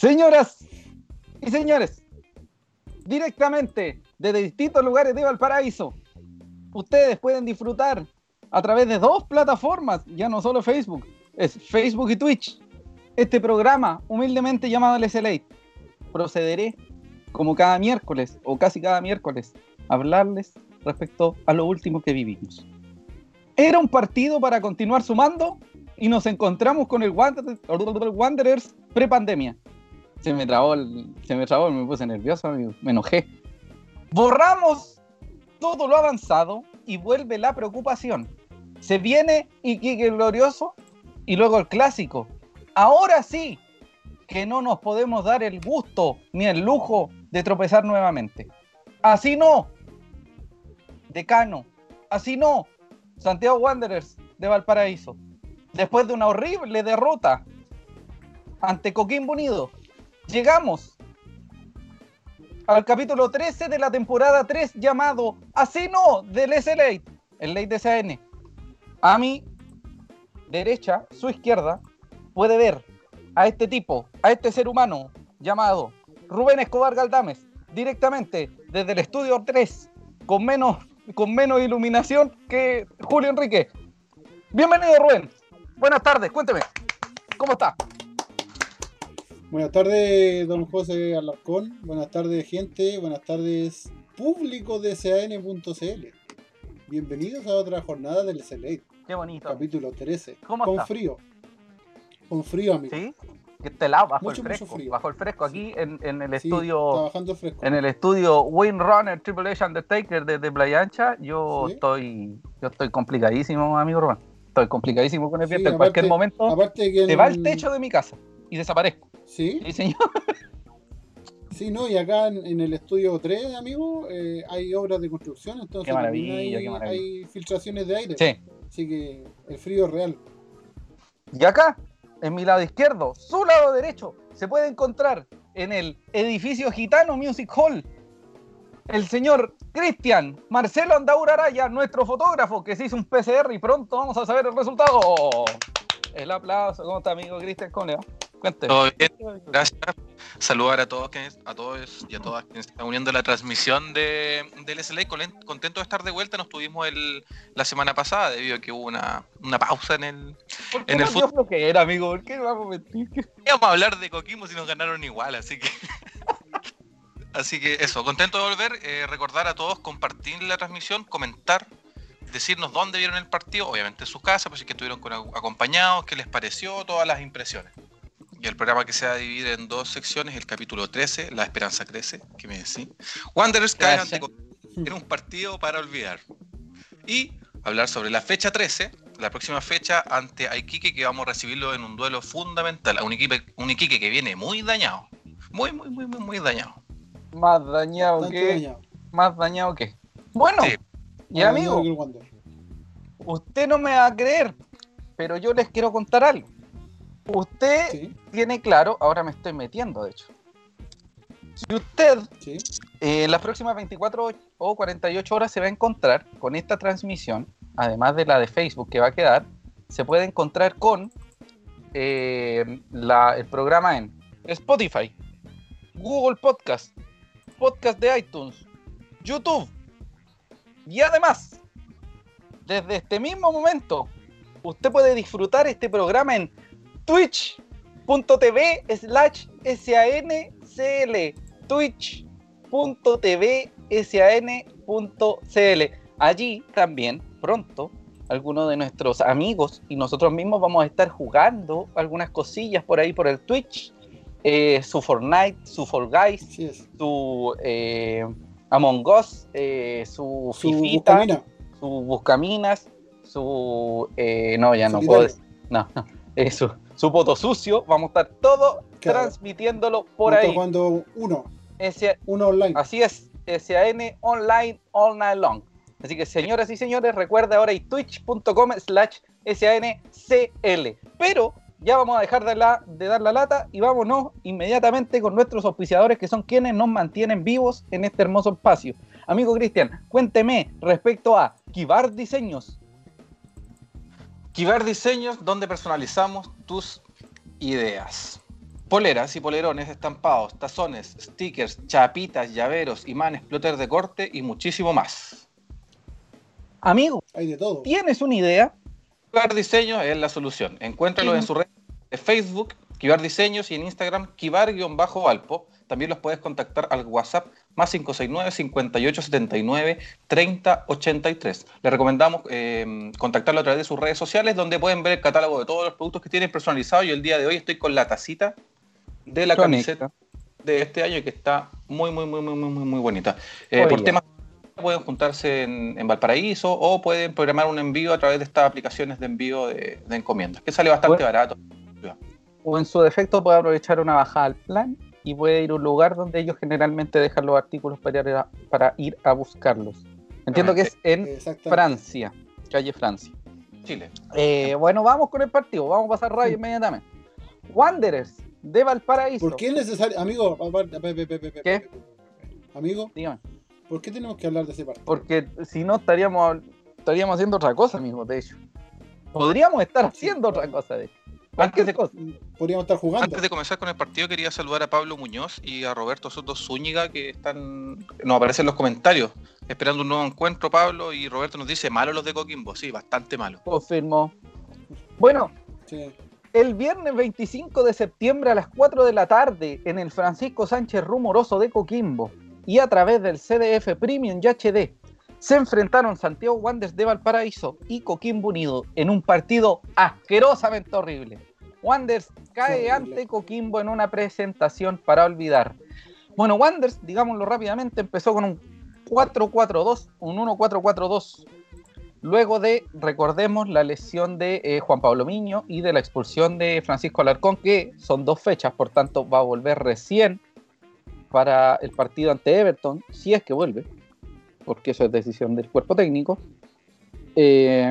Señoras y señores, directamente desde distintos lugares de Valparaíso, ustedes pueden disfrutar a través de dos plataformas, ya no solo Facebook, es Facebook y Twitch. Este programa, humildemente llamado el procederé como cada miércoles o casi cada miércoles a hablarles respecto a lo último que vivimos. Era un partido para continuar sumando y nos encontramos con el Wanderers pre-pandemia. Se me trabó, el, se me trabó, me puse nervioso, me enojé. Borramos todo lo avanzado y vuelve la preocupación. Se viene Iquique Glorioso y luego el clásico. Ahora sí que no nos podemos dar el gusto ni el lujo de tropezar nuevamente. Así no. Decano. Así no. Santiago Wanderers de Valparaíso. Después de una horrible derrota ante Coquimbo Unido, llegamos al capítulo 13 de la temporada 3 llamado Así no del SLA, el de CN. A mi derecha, su izquierda, puede ver a este tipo, a este ser humano llamado Rubén Escobar Galdames, directamente desde el estudio 3, con menos, con menos iluminación que Julio Enrique. Bienvenido, Rubén. Buenas tardes, cuénteme, ¿cómo está? Buenas tardes, don José Alarcón. Buenas tardes, gente. Buenas tardes, público de CAN.cl. Bienvenidos a otra jornada del SLA. Qué bonito. Capítulo 13. ¿Cómo Con está? frío. Con frío, amigo. ¿Sí? Que este lado, bajo Mucho, el mucho fresco. frío. Bajo el fresco, aquí en, en el Sí, estudio. trabajando fresco. En el estudio Windrunner Triple H Undertaker desde Playa Ancha, yo Sí. estoy yo estoy complicadísimo, amigo Rubén. Estoy complicadísimo con el viento. en cualquier momento Aparte que se en- va el techo de mi casa y desaparezco. Sí, Sí, señor. sí, no, y acá en, en el estudio 3, amigo, eh, hay obras de construcción, entonces Qué maravilla, hay, qué maravilla. hay filtraciones de aire. Sí. Así que el frío es real. Y acá, en mi lado izquierdo, su lado derecho, se puede encontrar en el edificio Gitano Music Hall el señor Cristian Marcelo Andaura Araya, nuestro fotógrafo, que se hizo un PCR y pronto vamos a saber el resultado. El aplauso. ¿Cómo está, amigo Cristian? ¿Cómo le va? Cuente. Todo bien, gracias. Saludar a todos, a todos y a todas quienes están uniendo a la transmisión de, del SLA. Contento de estar de vuelta. Nos tuvimos el, la semana pasada debido a que hubo una, una pausa en el. ¿Por qué en el nos dio flojera, amigo? ¿Por qué vamos a mentir? Íbamos a hablar de Coquimbo si nos ganaron igual, así que. así que eso, contento de volver. eh, recordar a todos compartir la transmisión, comentar, decirnos dónde vieron el partido, obviamente en sus casas, pues si es que estuvieron con, acompañados, qué les pareció, todas las impresiones. Y el programa que se va a dividir en dos secciones, el capítulo 13, La Esperanza Crece, que me decís. Wanderers cae ante en un partido para olvidar. Y hablar sobre la fecha 13, la próxima fecha ante Iquique, que vamos a recibirlo en un duelo fundamental. A un Iquique, un Iquique que viene muy dañado. Muy, muy, muy, muy, muy dañado. Más dañado Bastante que. dañado. Más dañado que. Bueno, Sí. y amigo, usted no me va a creer, pero yo les quiero contar algo. Usted Sí, tiene claro, ahora me estoy metiendo de hecho. Si usted sí. eh, en las próximas 24 o 48 horas se va a encontrar con esta transmisión, además de la de Facebook que va a quedar, se puede encontrar con eh, la- el programa en Spotify, Google Podcast, Podcast de iTunes, YouTube y además, desde este mismo momento, usted puede disfrutar este programa en twitch.tv slash SANCL twitch.tv SAN.cl Allí también, pronto, algunos de nuestros amigos y nosotros mismos vamos a estar jugando algunas cosillas por ahí por el Twitch. eh, su Fortnite, su Fall Guys, su eh, Among Us, eh, su, Su Fifita, buscamina. su Buscaminas, su... eh, no, ya no puedo decir. No, eh, su, Poto Sucio. Vamos a estar todo Claro. transmitiéndolo por ahí. jugando uno. Ese- Uno online. así es, SAN Online All Night Long. Así que señoras y señores, recuerda ahora y twitch.com slash SANCL. Pero ya vamos a dejar de, la, de dar la lata y vámonos inmediatamente con nuestros auspiciadores que son quienes nos mantienen vivos en este hermoso espacio. Amigo Cristian, cuénteme respecto a Kibar Diseños. Kibar Diseños, donde personalizamos tus ideas. Poleras y polerones estampados, tazones, stickers, chapitas, llaveros, imanes, plotter de corte y muchísimo más. Amigo, Hay de todo. ¿tienes una idea? Kibar Diseño es la solución. Encuéntralo en su red de Facebook, Kibar Diseños, y en Instagram, Kibar-Valpo. También los puedes contactar al WhatsApp más 569 5879 3083. Les recomendamos eh, contactarlo a través de sus redes sociales, donde pueden ver el catálogo de todos los productos que tienen personalizados. Y el día de hoy estoy con la tacita de la camiseta de este año que está muy, muy, muy, muy, muy, muy, bonita. Eh, por temas pueden juntarse en, en Valparaíso o pueden programar un envío a través de estas aplicaciones de envío de, de encomiendas, que sale bastante Bueno. barato. O en su defecto puede aprovechar una bajada al plan y puede ir a un lugar donde ellos generalmente dejan los artículos para ir a, para ir a buscarlos. Entiendo que es en. Francia, calle Francia. Chile. Eh, bueno, vamos con el partido, vamos a pasar rápido inmediatamente. Wanderers de Valparaíso. ¿Por qué es necesario, amigo? ¿Qué? Amigo, Dígame. ¿por qué tenemos que hablar de ese partido? Porque si no estaríamos, estaríamos haciendo otra cosa, amigo, de hecho. Podríamos estar haciendo otra cosa, de hecho. Antes de. Podríamos estar jugando. antes de comenzar con el partido, quería saludar a Pablo Muñoz y a Roberto Soto Zúñiga, que están nos aparecen en los comentarios, esperando un nuevo encuentro. Pablo y Roberto nos dice, malo los de Coquimbo. Sí, bastante malo. Confirmó. Bueno, Sí. el viernes 25 de septiembre a las 4 de la tarde en el Francisco Sánchez Rumoroso de Coquimbo y a través del CDF Premium y HD se enfrentaron Santiago Wanderers de Valparaíso y Coquimbo Unido en un partido asquerosamente horrible. Wanderers cae ante Coquimbo en una presentación para olvidar. Bueno, Wanderers, digámoslo rápidamente, empezó con un 4-4-2, un 1-4-4-2 Luego de, recordemos, la lesión de eh, Juan Pablo Miño y de la expulsión de Francisco Alarcón, que son dos fechas, por tanto va a volver recién para el partido ante Everton, si es que vuelve, porque eso es decisión del cuerpo técnico. Eh,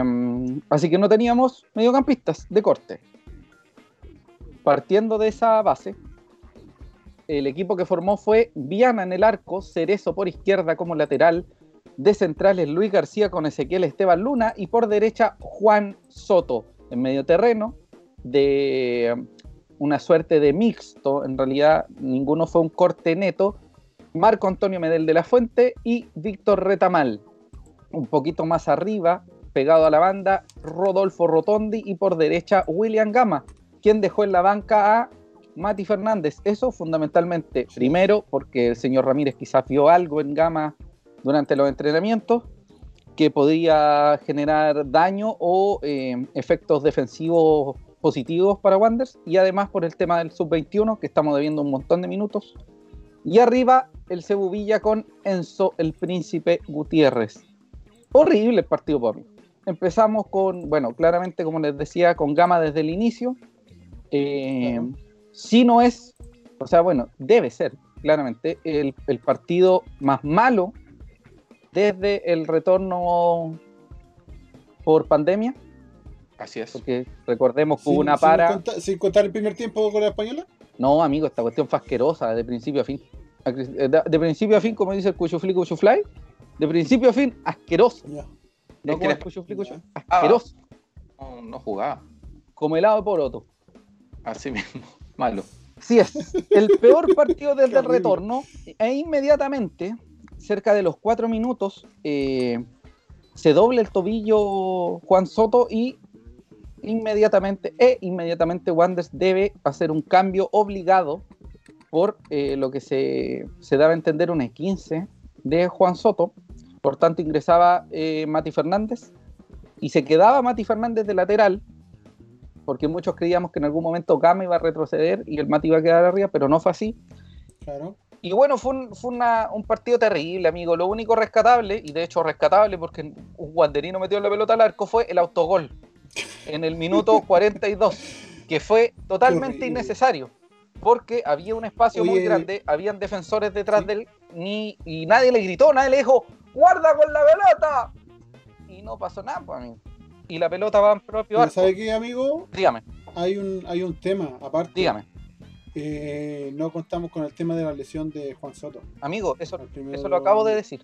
así que no teníamos mediocampistas de corte. Partiendo de esa base, el equipo que formó fue Viana en el arco, Cerezo por izquierda como lateral, de centrales Luis García con Ezequiel Esteban Luna y por derecha Juan Soto en medio terreno de um, una suerte de mixto, en realidad ninguno fue un corte neto, Marco Antonio Medel de la Fuente y Víctor Retamal. Un poquito más arriba, pegado a la banda, Rodolfo Rotondi y por derecha William Gama, quien dejó en la banca a Mati Fernández. Eso fundamentalmente, primero, porque el señor Ramírez quizás vio algo en Gama durante los entrenamientos que podía generar daño o eh, efectos defensivos positivos para Wanderers y además por el tema del sub-21 que estamos debiendo un montón de minutos. Y arriba el Cebu Villa con Enzo el Príncipe Gutiérrez. Horrible el partido por mí empezamos con bueno claramente como les decía con Gama desde el inicio eh, si no es o sea bueno debe ser claramente el, el partido más malo desde el retorno por pandemia, Así es. porque recordemos que hubo una sin para. contar- sin contar el primer tiempo con la española. No, amigo, esta cuestión fue asquerosa de principio a fin. De, de principio a fin, como dice el Cuchufli Cuchufly, de principio a fin, asqueroso. No Es que el Cuchufli Cuchu- Ya. asqueroso, No, no jugaba. como helado de poroto. Así mismo. Malo. Sí es, el peor partido desde el retorno e inmediatamente, cerca de los cuatro minutos, eh, se doble el tobillo Juan Soto y inmediatamente, e inmediatamente Wanderers debe hacer un cambio obligado por eh, lo que se, se daba a entender una 15 de Juan Soto. Por tanto, ingresaba eh, Mati Fernández y se quedaba Mati Fernández de lateral, porque muchos creíamos que en algún momento Gama iba a retroceder y el Mati iba a quedar arriba, pero no fue así. Claro. Y bueno, fue, un, fue una- un partido terrible, amigo. Lo único rescatable, y de hecho rescatable porque un guanderino metió la pelota al arco, fue el autogol en el minuto 42, que fue totalmente innecesario, porque había un espacio muy grande, habían defensores detrás Sí. de él, ni, y nadie le gritó, nadie le dijo, guarda con la pelota. Y no pasó nada, pues, amigo. Y la pelota va en propio arco. ¿sabe qué, amigo? Dígame, Hay un, hay un tema aparte. dígame. Eh, no contamos con el tema de la lesión de Juan Soto. Amigo, eso, primero- eso lo acabo de decir.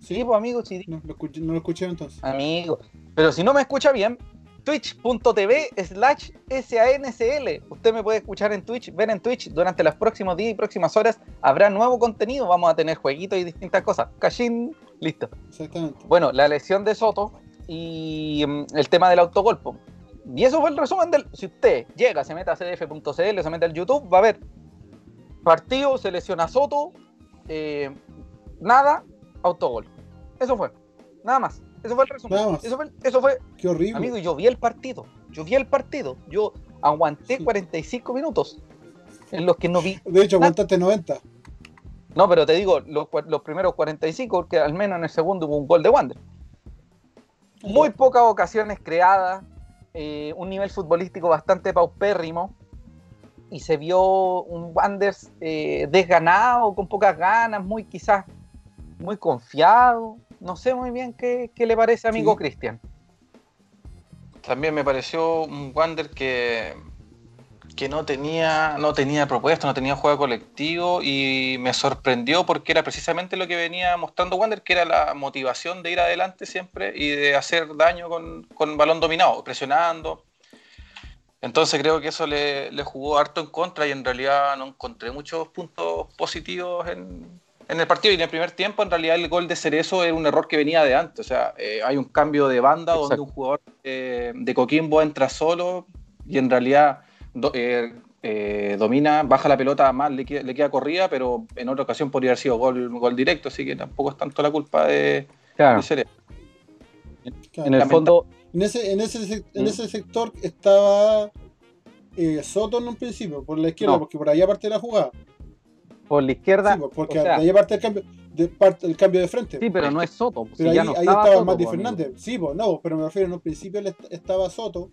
Sí, Sí, pues amigo, sí, no, lo escuché, no lo escuché entonces. Amigo, pero si no me escucha bien, twitch.tv slash SANCL. Usted me puede escuchar en Twitch, ver en Twitch. Durante los próximos días y próximas horas habrá nuevo contenido. Vamos a tener jueguitos y distintas cosas. Cachín, listo. Exactamente. Bueno, la lesión de Soto y mm, el tema del autogolpo. Y eso fue el resumen del. Si usted llega, se mete a cdf.cl, se mete al YouTube, va a ver partido, se lesiona Soto, eh, nada, autogol. Eso fue. Nada más. Eso fue el resumen. Nada más. Eso fue, eso fue Qué horrible. Amigo, yo vi el partido. Yo vi el partido. Yo aguanté Sí. 45 minutos en los que no vi. De hecho, nada. aguantaste 90. No, pero te digo, los, los primeros 45, porque al menos en el segundo hubo un gol de Wander. Muy pocas ocasiones creadas, eh, un nivel futbolístico bastante paupérrimo. Y se vio un Wanders eh, desganado, con pocas ganas, muy quizás muy confiado. No sé muy bien qué, qué le parece, amigo Sí. Cristian. También me pareció un Wander que, que no tenía, no tenía propuesta, no tenía juego colectivo y me sorprendió porque era precisamente lo que venía mostrando Wander, que era la motivación de ir adelante siempre y de hacer daño con, con balón dominado, presionando. Entonces creo que eso le, le jugó harto en contra y en realidad no encontré muchos puntos positivos en, en el partido. Y en el primer tiempo, en realidad, el gol de Cerezo era un error que venía de antes. O sea, eh, hay un cambio de banda donde un jugador eh, de Coquimbo entra solo y en realidad do- eh, eh, domina, baja la pelota más, le queda, le queda corrida, pero en otra ocasión podría haber sido gol, gol directo. Así que tampoco es tanto la culpa de, Claro. de Cerezo. Claro. En el fondo, En ese, en ese, en Mm. ese sector estaba eh, Soto en un principio, por la izquierda, No. porque por allá parte la jugada. por la izquierda. Sí, pues, porque o sea, de allá parte el cambio de, parte, el cambio de frente. sí, pero no es Soto. pues, pero si ahí, ya no ahí estaba Soto, Mati pues, amigo. Fernández. Sí, pues no, pero me refiero, en un principio estaba Soto,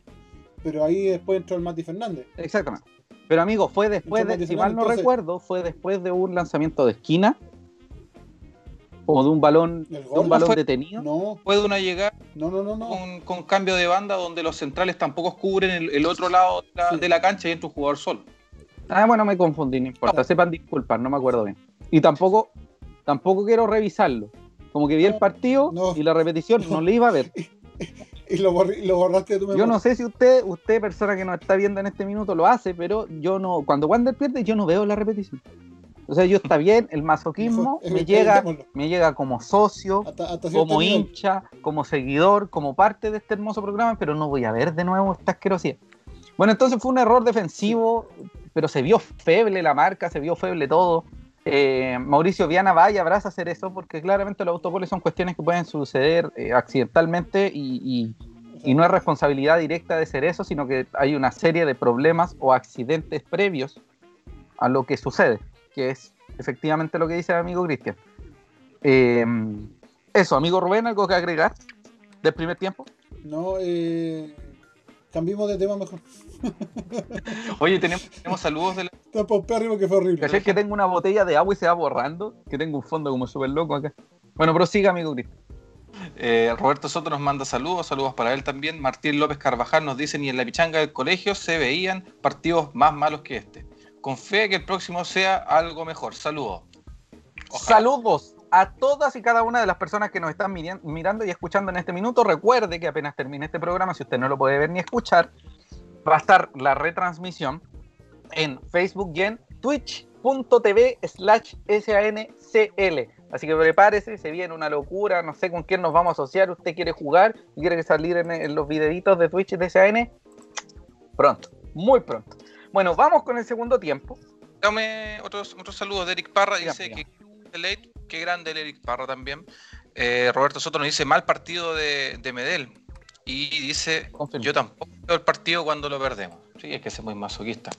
pero ahí después entró el Mati Fernández. Exactamente. Pero amigo, fue después de, si mal no recuerdo, fue después de un lanzamiento de esquina o de un balón, de un balón fue- detenido. No, Puede una llegada no, no, no, no. con, con cambio de banda donde los centrales tampoco cubren el, el otro lado de la, Sí. de la cancha y entra un jugador solo. Ah, bueno, me confundí, no importa. Sepan disculpar, no me acuerdo bien. Y tampoco, tampoco quiero revisarlo. Como que vi el partido no, y la repetición no, no. le iba a ver. Y lo, borri- lo borraste de tu Yo memoria. no sé si usted, usted, persona que nos está viendo en este minuto, lo hace, pero yo no, cuando Wander pierde, yo no veo la repetición. O sea, yo está bien, el masoquismo me eh, llega, me llega como socio, Hasta, hasta cierto como nivel. hincha, como seguidor, como parte de este hermoso programa, pero no voy a ver de nuevo esta asquerosidad. Bueno, entonces fue un error defensivo, pero se vio feble la marca, se vio feble todo. Eh, Mauricio Viana va y abraza hacer eso porque claramente los autogoles son cuestiones que pueden suceder eh, accidentalmente y, y- y no es responsabilidad directa de ser eso, sino que hay una serie de problemas o accidentes previos a lo que sucede, que es efectivamente lo que dice el amigo Cristian. Eh, eso, amigo Rubén, ¿algo que agregar del primer tiempo? No, eh, cambiemos de tema mejor. Oye, tenemos, tenemos saludos de la- Está paupérrimo que fue horrible. ¿Cachai que tengo una botella de agua y se va borrando? Que tengo un fondo como súper loco acá. Bueno, prosiga, amigo Cristian. eh, Roberto Soto nos manda saludos, saludos para él también. Martín López Carvajal nos dice, ni en la pichanga del colegio se veían partidos más malos que este. Con fe que el próximo sea algo mejor. Saludos. Ojalá. Saludos a todas y cada una de las personas que nos están mirando y escuchando en este minuto. Recuerde que apenas termine este programa, si usted no lo puede ver ni escuchar, va a estar la retransmisión en Facebook y en twitch.tv slash SANCL. Así que prepárese, se viene una locura, no sé con quién nos vamos a asociar. ¿Usted quiere jugar y quiere salir en, en los videitos de Twitch de SAN? Pronto, muy pronto. Bueno, vamos con el segundo tiempo. Dame otros, otros saludos de Eric Parra. Dice que qué grande el Eric Parra también. Eh, Roberto Soto nos dice mal partido de, de Medel. Y dice, yo tampoco veo el partido cuando lo perdemos. Sí, es que es muy masoquista.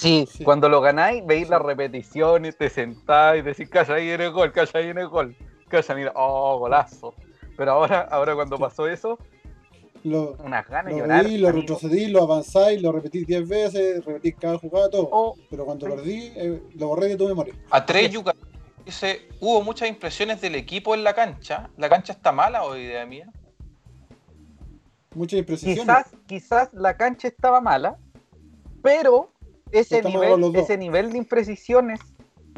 Sí, Sí. cuando lo ganáis, veis Sí. las repeticiones, te sentáis y decís, calla ahí en el gol, calla ahí en el gol. Calla, mira, oh, golazo. Pero ahora, ahora cuando pasó eso, Lo, unas ganas de lo llorar. lo retrocedí, lo avanzáis, lo repetís 10 veces, repetís cada jugada, todo. Oh, Pero cuando perdí, eh, lo borré de tu memoria. Atreyu dice, hubo muchas impresiones del equipo en la cancha. ¿La cancha está mala o idea mía? Muchas imprecisiones. quizás, quizás la cancha estaba mala, pero ese nivel, ese nivel de imprecisiones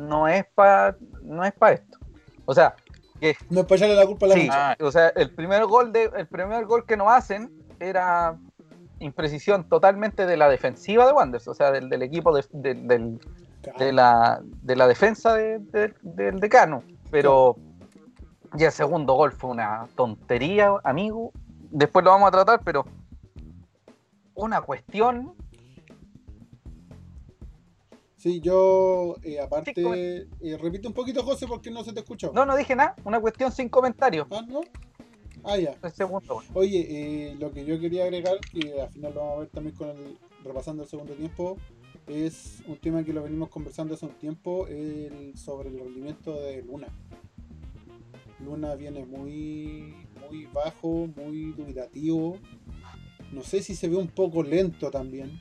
no es para no es para esto. O sea, que No es para echarle la culpa a la Sí. Ah. o sea, el primer gol de, el primer gol que nos hacen era imprecisión totalmente de la defensiva de Wanderers, o sea, del, del equipo de, de- del- de la, de la defensa de- de- del decano. Pero ya el segundo gol fue una tontería, amigo. Después lo vamos a tratar, pero una cuestión. Sí, yo, eh, aparte, eh, repite un poquito, José, porque no se te escuchó. No, no dije nada, una cuestión sin comentarios. Ah, ¿no? Ah, ya. El segundo. Oye, eh, lo que yo quería agregar, que al final lo vamos a ver también con el, repasando el segundo tiempo, es un tema que lo venimos conversando hace un tiempo, el, sobre el rendimiento de Luna. Luna viene muy, muy bajo, muy dubitativo. No sé si se ve un poco lento también.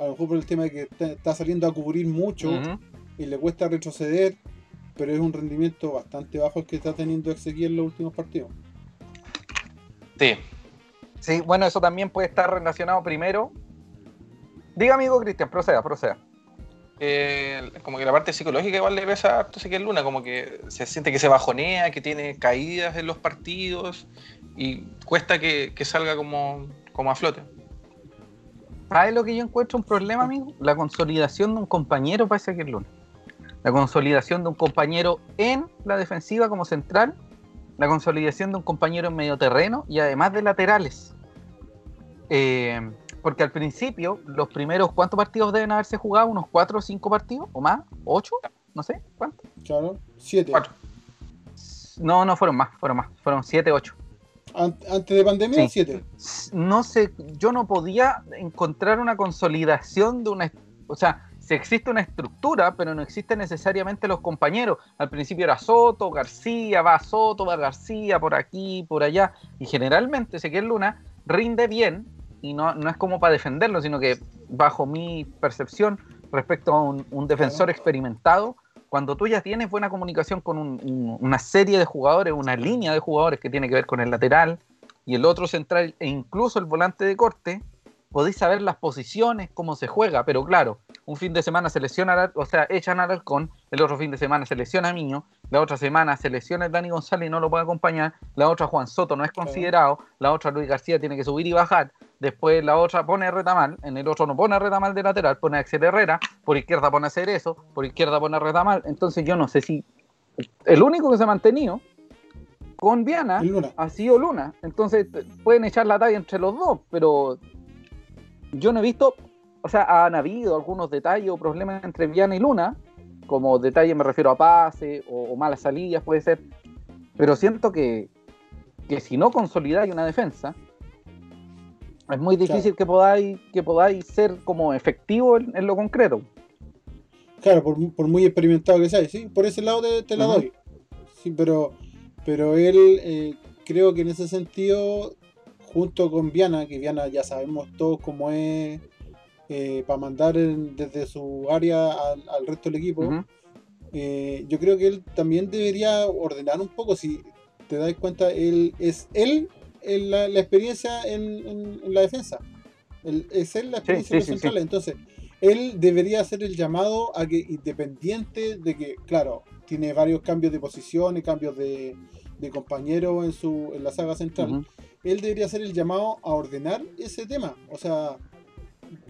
A lo mejor por el tema de que está, está saliendo a cubrir mucho y le cuesta retroceder, pero es un rendimiento bastante bajo el que está teniendo Ezequiel en los últimos partidos. Sí. Sí, bueno, eso también puede estar relacionado primero. Diga, amigo Cristian, proceda, proceda. Eh, como que la parte psicológica igual le pesa a Ezequiel Luna, como que se siente que se bajonea, que tiene caídas en los partidos y cuesta que, que salga como, como a flote. ¿Sabes lo que yo encuentro un problema, amigo? La consolidación de un compañero para Ezequiel Luna. La consolidación de un compañero en la defensiva como central. La consolidación de un compañero en medio terreno y además de laterales. Eh, porque al principio, los primeros, ¿cuántos partidos deben haberse jugado? ¿Unos cuatro o cinco partidos? ¿O más? ¿Ocho? No sé, ¿cuántos? Claro, 7. Cuatro. No, no fueron más, fueron más. Fueron siete, ocho. Antes de pandemia, Sí. 7. no sé, yo no podía encontrar una consolidación de una, o sea, si existe una estructura, pero no existen necesariamente los compañeros. Al principio era Soto, García, va Soto, va García, por aquí, por allá, y generalmente Ezequiel Luna rinde bien, y no, no es como para defenderlo, sino que bajo mi percepción respecto a un, un defensor experimentado, cuando tú ya tienes buena comunicación con un- un- una serie de jugadores, una línea de jugadores que tiene que ver con el lateral, y el otro central e incluso el volante de corte, podéis saber las posiciones, cómo se juega, pero claro, un fin de semana se lesiona, o sea, echan a Alarcón, el otro fin de semana se lesiona a Miño, la otra semana se lesiona el Dani González y no lo puede acompañar, la otra Juan Soto no es considerado, la otra Luis García tiene que subir y bajar, después la otra pone a Retamal, en el otro no pone a Retamal de lateral, pone a Axel Herrera, por izquierda pone a Cerezo, por izquierda pone a Retamal, entonces yo no sé si el único que se ha mantenido con Viana ha sido Luna. Entonces pueden echar la talla entre los dos, pero yo no he visto, o sea, han habido algunos detalles o problemas entre Viana y Luna, como detalle me refiero a pase o, o malas salidas, puede ser, pero siento que, que si no consolidáis una defensa, es muy difícil que podáis que podáis ser como efectivo en, en lo concreto. Claro, por, por muy experimentado que sea, sí, por ese lado te, te la doy. Sí, pero, pero él, eh, creo que en ese sentido, junto con Viana, que Viana ya sabemos todos cómo es para mandar en- desde su área al, al resto del equipo, eh, yo creo que él también debería ordenar un poco, si te das cuenta, él es él en la, la experiencia en, en- en la defensa. Él- es él la experiencia sí, sí, sí. centrales. Entonces, él debería hacer el llamado a que, independiente de que, claro, tiene varios cambios de posición y cambios de, de compañero en, su, en la saga central, Ujú. él debería hacer el llamado a ordenar ese tema. O sea,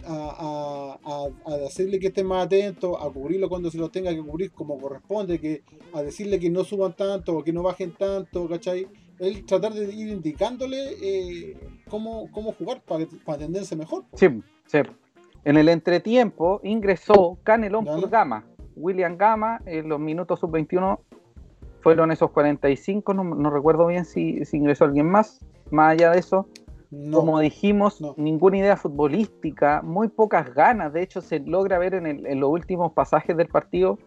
a, a- a- a decirle que esté más atento, a cubrirlo cuando se lo tenga que cubrir como corresponde, que a decirle que no suban tanto o que no bajen tanto, ¿cachai? Él tratar de ir indicándole eh, cómo, cómo jugar para, para atenderse mejor. Sí, sí. En el entretiempo ingresó Canelón por Gama. William Gama, en los minutos sub-21 fueron esos 45, no, no recuerdo bien si, si ingresó alguien más. Más allá de eso, No, como dijimos, no. ninguna idea futbolística, muy pocas ganas. De hecho, se logra ver en, el- en los últimos pasajes del partido,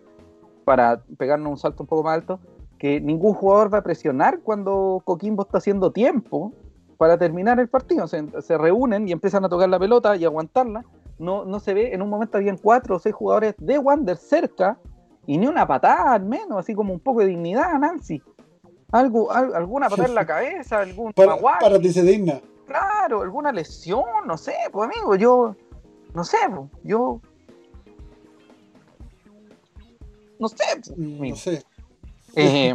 para pegarnos un salto un poco más alto, que ningún jugador va a presionar cuando Coquimbo está haciendo tiempo para terminar el partido. Se, se reúnen y empiezan a tocar la pelota y aguantarla. No, no se ve, en un momento habían cuatro o seis jugadores de Wander cerca y ni una patada al menos, así como un poco de dignidad, Nancy. Algo, al- alguna patada en la cabeza, algún para, para que se digna. Claro, alguna lesión, no sé, pues amigo, yo, no sé, pues, yo, no sé, pues. No sé. Eh,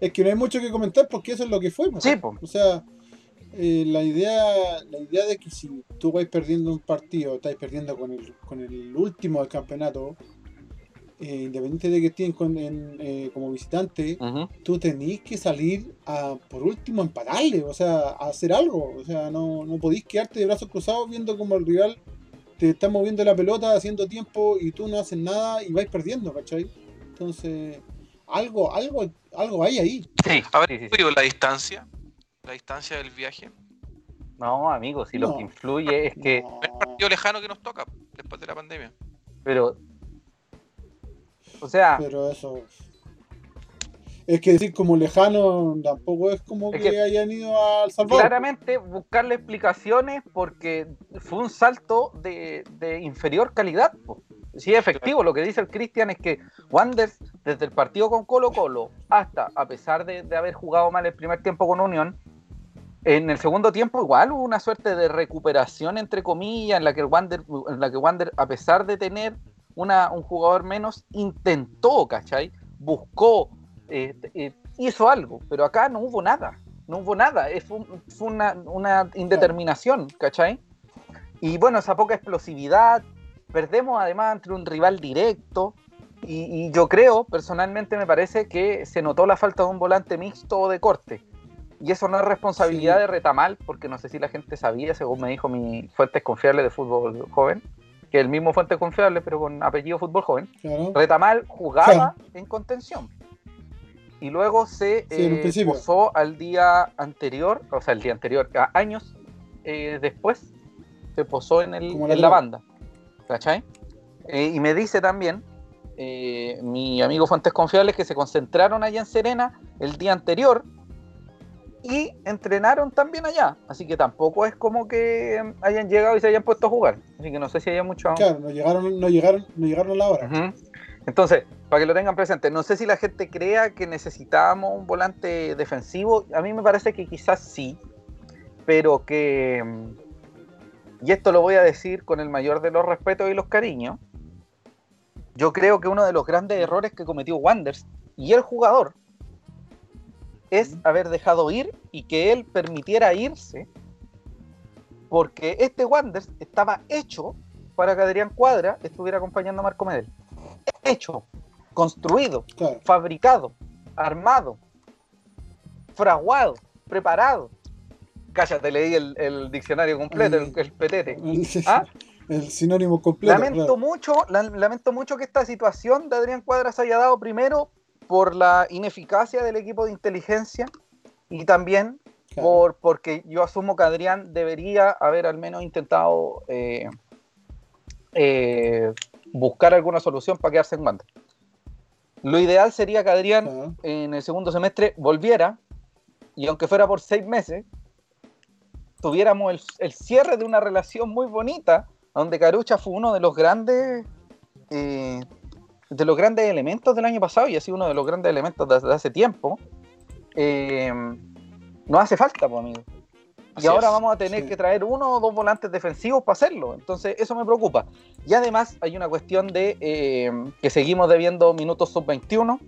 Es que no hay mucho que comentar porque eso es lo que fue. pues. sí, O sea, eh, la idea la idea de que si tú vais perdiendo un partido, estáis perdiendo con el, con el último del campeonato, eh, independiente de que estén con, en, eh, como visitante, tú tenés que salir a, por último, a empatarle, o sea, a hacer algo. O sea, no, no podéis quedarte de brazos cruzados viendo como el rival te está moviendo la pelota, haciendo tiempo y tú no haces nada y vais perdiendo, ¿cachai? Entonces, algo, algo, algo hay ahí. Sí, A ver, sí, sí, la distancia. La distancia del viaje. No, amigo, si lo que influye es que. No. El partido lejano que nos toca después de la pandemia. Pero. O sea, Pero eso. Es que decir como lejano tampoco es como Es que, que- hayan ido al Salvador. claramente buscarle explicaciones porque fue un salto de, de inferior calidad. po. Sí, efectivo, lo que dice el Cristian es que Wanderers, desde el partido con Colo Colo hasta, a pesar de, haber jugado mal el primer tiempo con Unión, en el segundo tiempo igual hubo una suerte de recuperación, entre comillas, en la que Wander, en la que Wander a pesar de tener una, un jugador menos, intentó, ¿cachai? Buscó, eh, eh, hizo algo, pero acá no hubo nada, no hubo nada, fue una, una indeterminación, ¿cachai? Y bueno, esa poca explosividad, perdemos además entre un rival directo, y, y yo creo, personalmente me parece que se notó la falta de un volante mixto o de corte. Y eso no es responsabilidad Sí. de Retamal, porque no sé si la gente sabía, según me dijo mi fuente confiable de fútbol joven, que el mismo fuente confiable, pero con apellido fútbol joven, Claro. Retamal jugaba en contención. Y luego se Sí, eh, posó al día anterior, o sea, el día anterior, años eh, después, se posó en, el, en la banda. ¿Cachai? Eh, y me dice también eh, mi amigo Fuentes Confiables que se concentraron allá en Serena el día anterior y entrenaron también allá. Así que tampoco es como que hayan llegado y se hayan puesto a jugar. Así que no sé si haya mucho. Claro, no llegaron, no llegaron, no llegaron a la hora. Entonces, para que lo tengan presente, no sé si la gente crea que necesitábamos un volante defensivo. A mí me parece que quizás sí, pero que. Y esto lo voy a decir con el mayor de los respetos y los cariños. Yo creo que uno de los grandes errores que cometió Wanders y el jugador es haber dejado ir y que él permitiera irse, porque este Wanders estaba hecho para que Adrián Cuadra estuviera acompañando a Marco Medel. Hecho, construido, Claro. fabricado, armado, fraguado, preparado. Cállate, leí el, el diccionario completo, el, el petete. El, ¿Ah? el sinónimo completo. Lamento claro. mucho, la- lamento mucho que esta situación de Adrián Cuadra se haya dado primero por la ineficacia del equipo de inteligencia y también Claro. por, porque yo asumo que Adrián debería haber al menos intentado eh, eh, buscar alguna solución para quedarse en Wander. Lo ideal sería que Adrián Claro. en el segundo semestre volviera y aunque fuera por seis meses, tuviéramos el, el cierre de una relación muy bonita, donde Carucha fue uno de los grandes eh, de los grandes elementos del año pasado y ha sido uno de los grandes elementos desde hace tiempo. Eh, no hace falta, pues, amigo. Y ahora es. vamos a tener Sí. que traer uno o dos volantes defensivos para hacerlo. Entonces, eso me preocupa. Y además, hay una cuestión de eh, que seguimos debiendo minutos sub-21.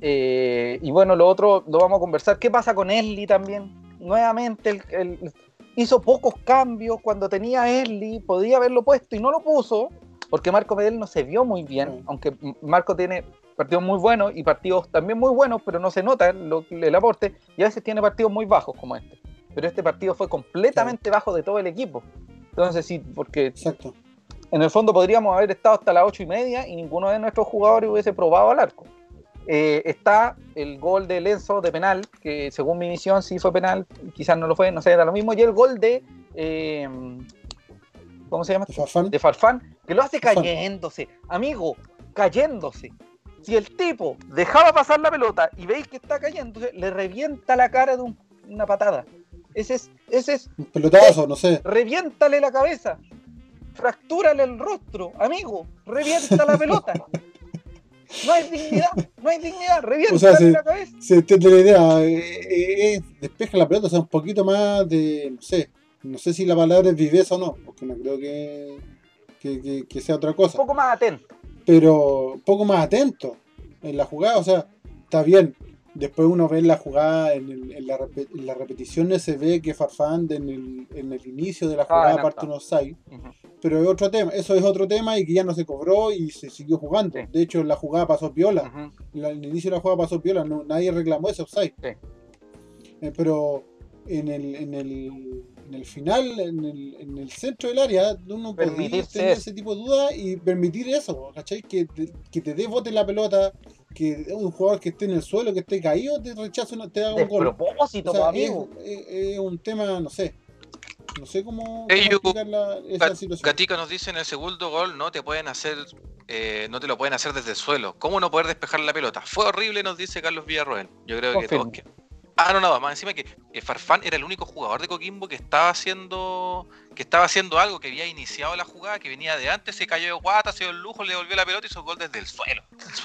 Eh, y bueno, lo otro lo vamos a conversar. ¿Qué pasa con Esli también? Nuevamente, el- el- hizo pocos cambios. Cuando tenía Esli, podía haberlo puesto y no lo puso. Porque Marco Medel no se vio muy bien. Sí. Aunque Marco tiene partidos muy buenos y partidos también muy buenos, pero no se nota lo- el aporte. Y a veces tiene partidos muy bajos como este. Pero este partido fue completamente bajo de todo el equipo. Entonces sí, porque Exacto. en el fondo podríamos haber estado hasta las ocho y media y ninguno de nuestros jugadores hubiese probado al arco. Eh, está el gol de Lenzo de penal, que según mi visión sí fue penal, quizás no lo fue, no sé, da lo mismo. Y el gol de. eh, ¿Cómo se llama? De Farfán. De Farfán, que lo hace cayéndose. Amigo, cayéndose. Si el tipo dejaba pasar la pelota y veis que está cayéndose, le revienta la cara de un- una patada. Ese es, ese es Un pelotazo, no sé. reviéntale la cabeza, fractúrale el rostro, amigo, revienta la pelota. No hay dignidad, no hay dignidad, reviéntale O sea, sí. la cabeza. Se entiende la idea. eh, eh, eh, despeja la pelota, o sea, un poquito más de. No sé. No sé si la palabra es viveza o no, porque no creo que, que, que- que sea otra Un cosa. poco más atento. Pero un poco más atento en la jugada, o sea, está bien. Después uno ve en la jugada, en, el- en la, en la repetición se ve que Farfán en el, en el inicio de la Estaba jugada adelantado. parte un offside. Pero es otro tema, eso es otro tema y que ya no se cobró y se siguió jugando. Sí. De hecho, la jugada pasó piola. Ujú. La- el inicio de la jugada pasó piola, no- nadie reclamó ese offside. Sí. Eh, pero en el, en el, en el final, en el, en el centro del área, uno podía Permitirse tener ese tipo de dudas y permitir eso, ¿cachai? Que te, que te dé bote la pelota, que un jugador que esté en el suelo, que esté caído, te rechace, una- te haga un gol. Despropósito, O sea, es, es- es un tema, no sé. No sé cómo, cómo la- esa Gat- situación. Gatica nos dice en el segundo gol no te pueden hacer, eh, no te lo pueden hacer desde el suelo. ¿Cómo no poder despejar la pelota? Fue horrible, nos dice Carlos Villarroel. Yo creo que todos. Ah, no, nada más. Encima que Farfán era el único jugador de Coquimbo que estaba haciendo que estaba haciendo algo, que había iniciado la jugada, que venía de antes, se cayó de guata, se dio el lujo, le devolvió la pelota y hizo gol desde el suelo.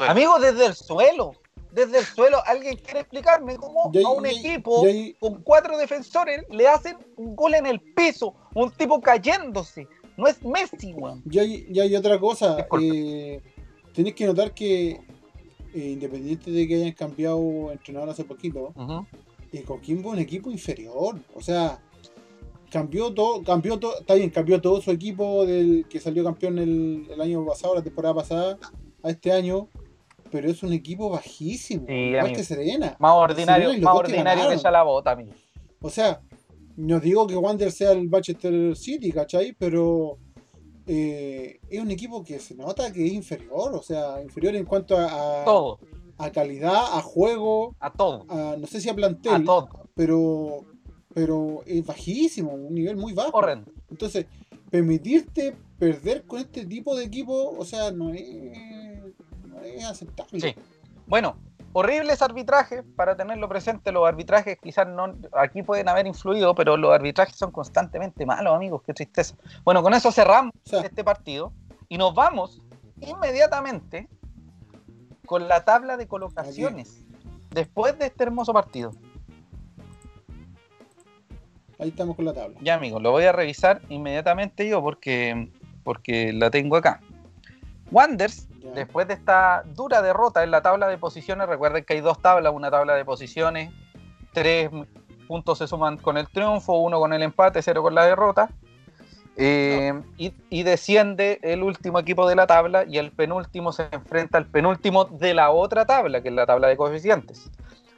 Amigo, desde el suelo. Desde el suelo, ¿alguien quiere explicarme cómo a un equipo y ahí- con cuatro defensores le hacen un gol en el piso? Un tipo cayéndose. No es Messi, weón. Y hay, y hay otra cosa. Eh, tenés que notar que, independiente de que hayan cambiado entrenador hace poquito, eh, Coquimbo es un equipo inferior. O sea, cambió todo, cambió todo, está bien, cambió todo su equipo del que salió campeón el, el año pasado, la temporada pasada, a este año. Pero es un equipo bajísimo, Sí, que Serena. Más ordinario, Serena más que ordinario que esa la bota, amigo. O sea, no digo que Wander sea el Manchester City, ¿cachai? Pero eh, es un equipo que se nota que es inferior, o sea, inferior en cuanto a, a, Todo, a calidad, a juego, a todo, a, no sé si a a plantel, todo. pero pero es bajísimo, un nivel muy bajo. Horrendo. Entonces, permitirte perder con este tipo de equipo, o sea, no es, no es aceptable. Sí. Bueno, horribles arbitrajes, para tenerlo presente, los arbitrajes quizás no, aquí pueden haber influido, pero los arbitrajes son constantemente malos, amigos, qué tristeza. Bueno, con eso cerramos este partido y nos vamos inmediatamente con la tabla de colocaciones después de este hermoso partido. ahí estamos con la tabla. Ya, amigos, lo voy a revisar inmediatamente yo porque, porque la tengo acá. Wanders. Después de esta dura derrota en la tabla de posiciones, recuerden que hay dos tablas, una tabla de posiciones, tres puntos se suman con el triunfo, uno con el empate, cero con la derrota. Eh, y, y desciende el último equipo de la tabla y el penúltimo se enfrenta al penúltimo de la otra tabla, que es la tabla de coeficientes.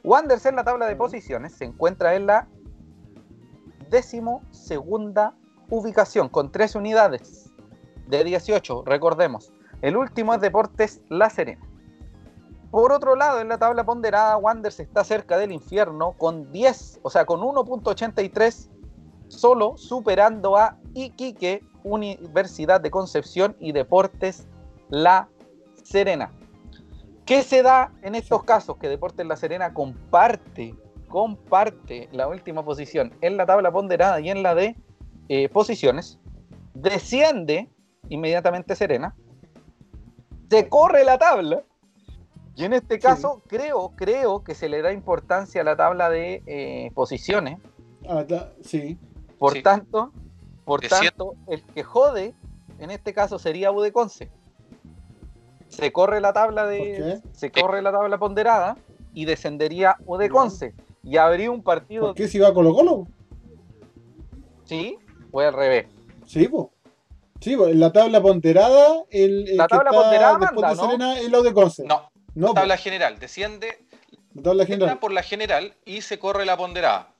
Wanderers en la tabla de posiciones se encuentra en la décimo segunda ubicación con tres unidades de 18, recordemos. El último es Deportes La Serena. Por otro lado, en la tabla ponderada, Wanderers está cerca del infierno con 10, o sea, con 1.83 solo superando a Iquique, Universidad de Concepción y Deportes La Serena. ¿Qué se da en estos casos? Que Deportes La Serena comparte, comparte la última posición en la tabla ponderada y en la de eh, posiciones. Desciende inmediatamente Serena. Se corre la tabla. Y en este caso, creo, creo que se le da importancia a la tabla de eh, posiciones. Ah, sí. Por Sí. tanto, por Es cierto. tanto, el que jode en este caso sería Udeconce. Se corre la tabla ¿Por de. Se corre la tabla ponderada y descendería Udeconce. Y habría un partido. ¿Por qué si va a Colo Colo? Sí, o al revés. Sí, pues. Sí, po, en la tabla ponderada, el, el La que tabla está ponderada después manda, de ¿no? Serena es la de Conce. No, no po, tabla general. Desciende la tabla general. por la general y se corre la ponderada.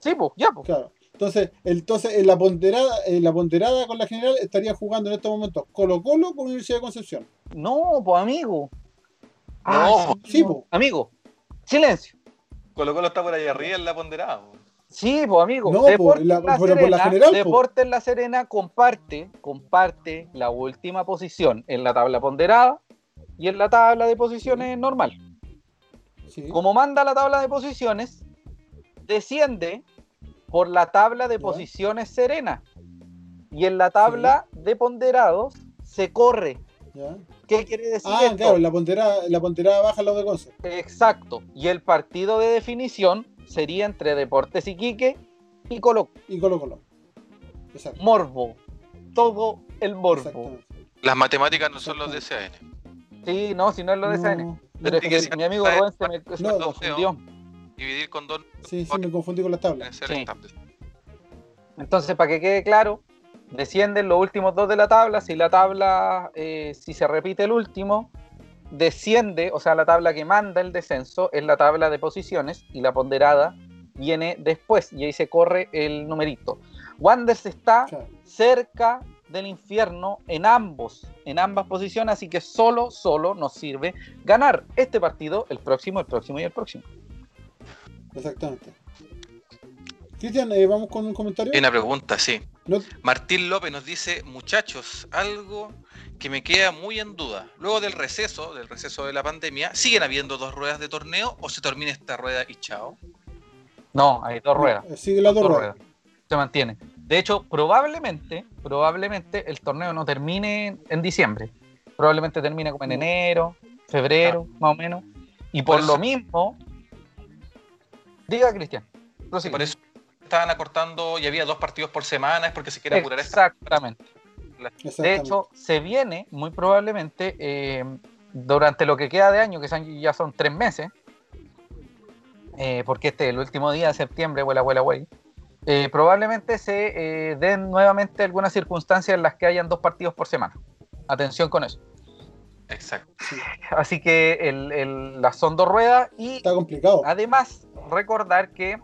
Sí, pues, ya, pues. Claro. Entonces, entonces en la ponderada, en la ponderada con la general estaría jugando en estos momentos Colo Colo con Universidad de Concepción. No, pues, amigo. No. Sí, po. Amigo, silencio. Colo Colo está por ahí arriba en la ponderada. po. Sí, pues amigo. No, Deportes po, la- La pero por la Serena- general, po. Deportes La Serena comparte, comparte la última posición en la tabla ponderada y en la tabla de posiciones normal. Sí. Como manda la tabla de posiciones, desciende por la tabla de Ya. posiciones Serena y en la tabla de ponderados se corre. Ya. ¿Qué quiere decir Ah, esto? claro, en la ponderada, la ponderada baja la de Conce. Exacto. Y el partido de definición sería entre Deportes Iquique y Colo Y Colo Colo. Exacto. Morbo. Todo el morbo. Las matemáticas no son los de CAN. Sí, no, si no es lo de No, SN. Pero es que sí. mi amigo Rubén se me, se me No. confundió. Dividir con dos Sí, sí, me confundí con las tablas. Sí. Entonces, para que quede claro, descienden los últimos dos de la tabla. Si la tabla, eh, si se repite el último, desciende, o sea, la tabla que manda el descenso es la tabla de posiciones y la ponderada viene después y ahí se corre el numerito. Wanderers está cerca del infierno en ambos, en ambas posiciones, así que solo, solo nos sirve ganar este partido, el próximo, el próximo y el próximo. Exactamente. Cristian, eh, vamos con un comentario. Hay una pregunta, sí. No- Martín López nos dice, muchachos, algo que me queda muy en duda. Luego del receso, del receso de la pandemia, ¿siguen habiendo dos ruedas de torneo o se termina esta rueda y chao? No, hay dos ruedas. Sigue las dos dos ruedas. ruedas. Se mantiene. De hecho, probablemente, probablemente el torneo no termine en diciembre. Probablemente termine como en enero, febrero, más o menos. Y por, Por lo mismo. Diga, Cristian. Por eso estaban acortando y había dos partidos por semana, es porque se quiere apurar esta. Exactamente. De hecho, se viene muy probablemente eh, durante lo que queda de año, que son- ya son tres meses, eh, porque este es el último día de septiembre, vuela, vuela, güey. eh, probablemente se eh, den nuevamente algunas circunstancias en las que hayan dos partidos por semana. Atención con eso. Exacto. Así que el, el- las son dos ruedas y Está complicado. Además, recordar que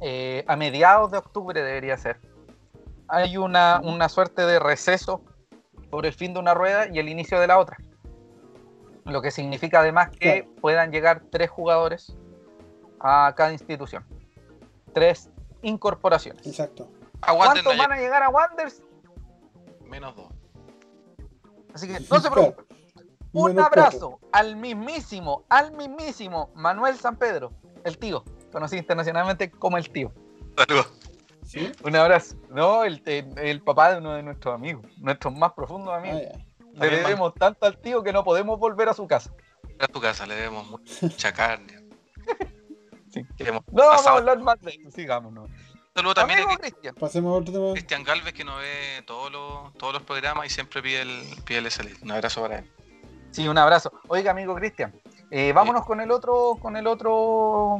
eh, a mediados de octubre debería ser. Hay una, una suerte de receso por el fin de una rueda y el inicio de la otra. Lo que significa además que Claro. puedan llegar tres jugadores a cada institución. Tres incorporaciones. Exacto. ¿Cuántos van a llegar a Wanderers? menos dos. Así que no se preocupen. Un Menos abrazo al mismísimo, al mismísimo Manuel San Pedro, el tío, conocido internacionalmente como el tío. Saludos. ¿Sí? Un abrazo. No, el, el- el papá de uno de nuestros amigos, nuestros más profundos Ah, amigos. Le debemos tanto al tío que no podemos volver a su casa. A tu casa le debemos mucha carne. Sí. No vamos a hablar más de eso, sigamos. ¿no? Saludo también a Cristian, Pasemos a otro tema. Cristian Galvez que nos ve todos los, todos los programas y siempre pide el, pide el SL. Un abrazo para él. sí, un abrazo. Oiga, amigo Cristian, eh, vámonos con el otro, con el otro.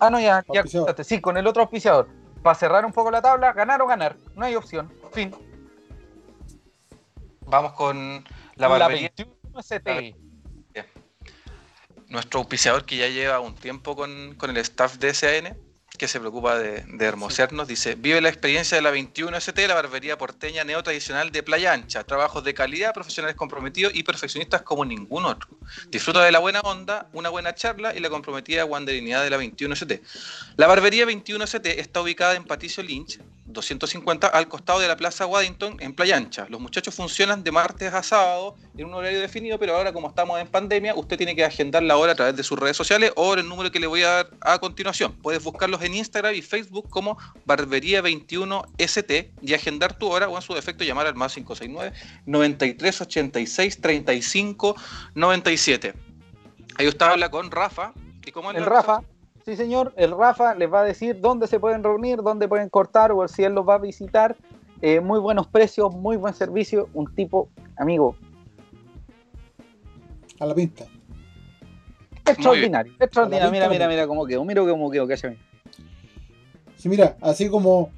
Ah, no, ya, ya. Sí, con el otro auspiciador. Para cerrar un poco la tabla, ganar o ganar. No hay opción. Fin. Vamos con la La barbería. 21 ST. nuestro auspiciador que ya lleva un tiempo con, con el staff de SAN, que se preocupa de, de hermosearnos, dice, vive la experiencia de la 21ST, la barbería porteña neotradicional de Playa Ancha, trabajos de calidad, profesionales comprometidos y perfeccionistas como ningún otro. Disfruta de la buena onda, una buena charla y la comprometida wanderinidad de la 21ST. La barbería 21ST está ubicada en Patricio Lynch, 250 al costado de la Plaza Waddington en Playa Ancha. Los muchachos funcionan de martes a sábado en un horario definido, pero ahora como estamos en pandemia, usted tiene que agendar la hora a través de sus redes sociales o el número que le voy a dar a continuación. Puedes buscarlos en Instagram y Facebook como Barbería21ST y agendar tu hora o en su defecto llamar al más 569 9386 35 97. Ahí usted habla con Rafa. ¿Y cómo es El Rafa, sí señor, el Rafa les va a decir dónde se pueden reunir, dónde pueden cortar o si él los va a visitar. Eh, muy buenos precios, muy buen servicio, un tipo, amigo, A la pinta. extraordinario. Extraordinario, mira, mira, mira cómo quedó, mira cómo quedó, cállame. Sí, mira, así como co-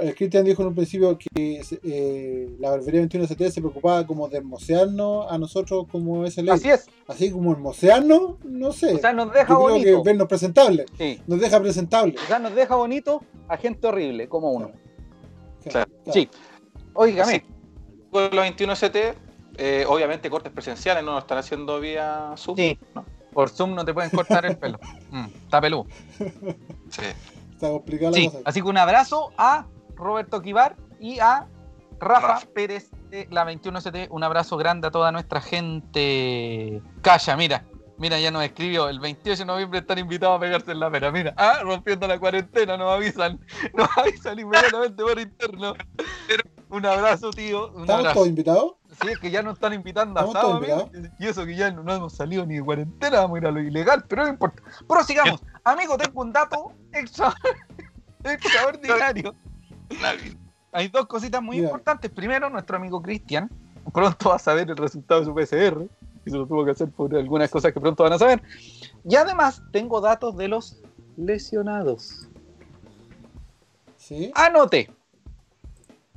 el Cristian dijo en un principio que eh, la barbería 21ST se preocupaba como de hermosearnos a nosotros como SLA. Así es, Así como hermosearnos, no sé. o sea, nos deja Yo creo bonito. que vernos presentable. Sí, Nos deja presentable. o sea, nos deja bonito a gente horrible, como uno. Claro. Sí. Óigame, Así, con los 21ST, eh, obviamente cortes presenciales, no lo están haciendo vía Zoom. Sí. ¿no? por Zoom no te pueden cortar el pelo. Mm, está peludo. Sí. Está complicada la Sí, cosa. así que un abrazo a Roberto Kibar y a Rafa, Rafa. Pérez de la 21ST. Un abrazo grande a toda nuestra gente. Calla, mira. Mira, ya nos escribió. El 28 de noviembre están invitados a pegarse en la pera. Mira, ah, rompiendo la cuarentena, nos avisan. Nos avisan inmediatamente por interno. Un abrazo, tío. Un ¿Estamos abrazo. todos invitados? Sí, es que ya nos están invitando a ¿Estamos asado, todos amigo. Y eso que ya no, no hemos salido ni de cuarentena, vamos a ir a lo ilegal, pero no importa. Prosigamos. Amigo, tengo un dato extra- extraordinario. Hay dos cositas muy importantes. Primero, nuestro amigo Cristian pronto va a saber el resultado de su PCR. y se lo tuvo que hacer por algunas cosas que pronto van a saber. Y además tengo datos de los lesionados. ¿Sí? Anote.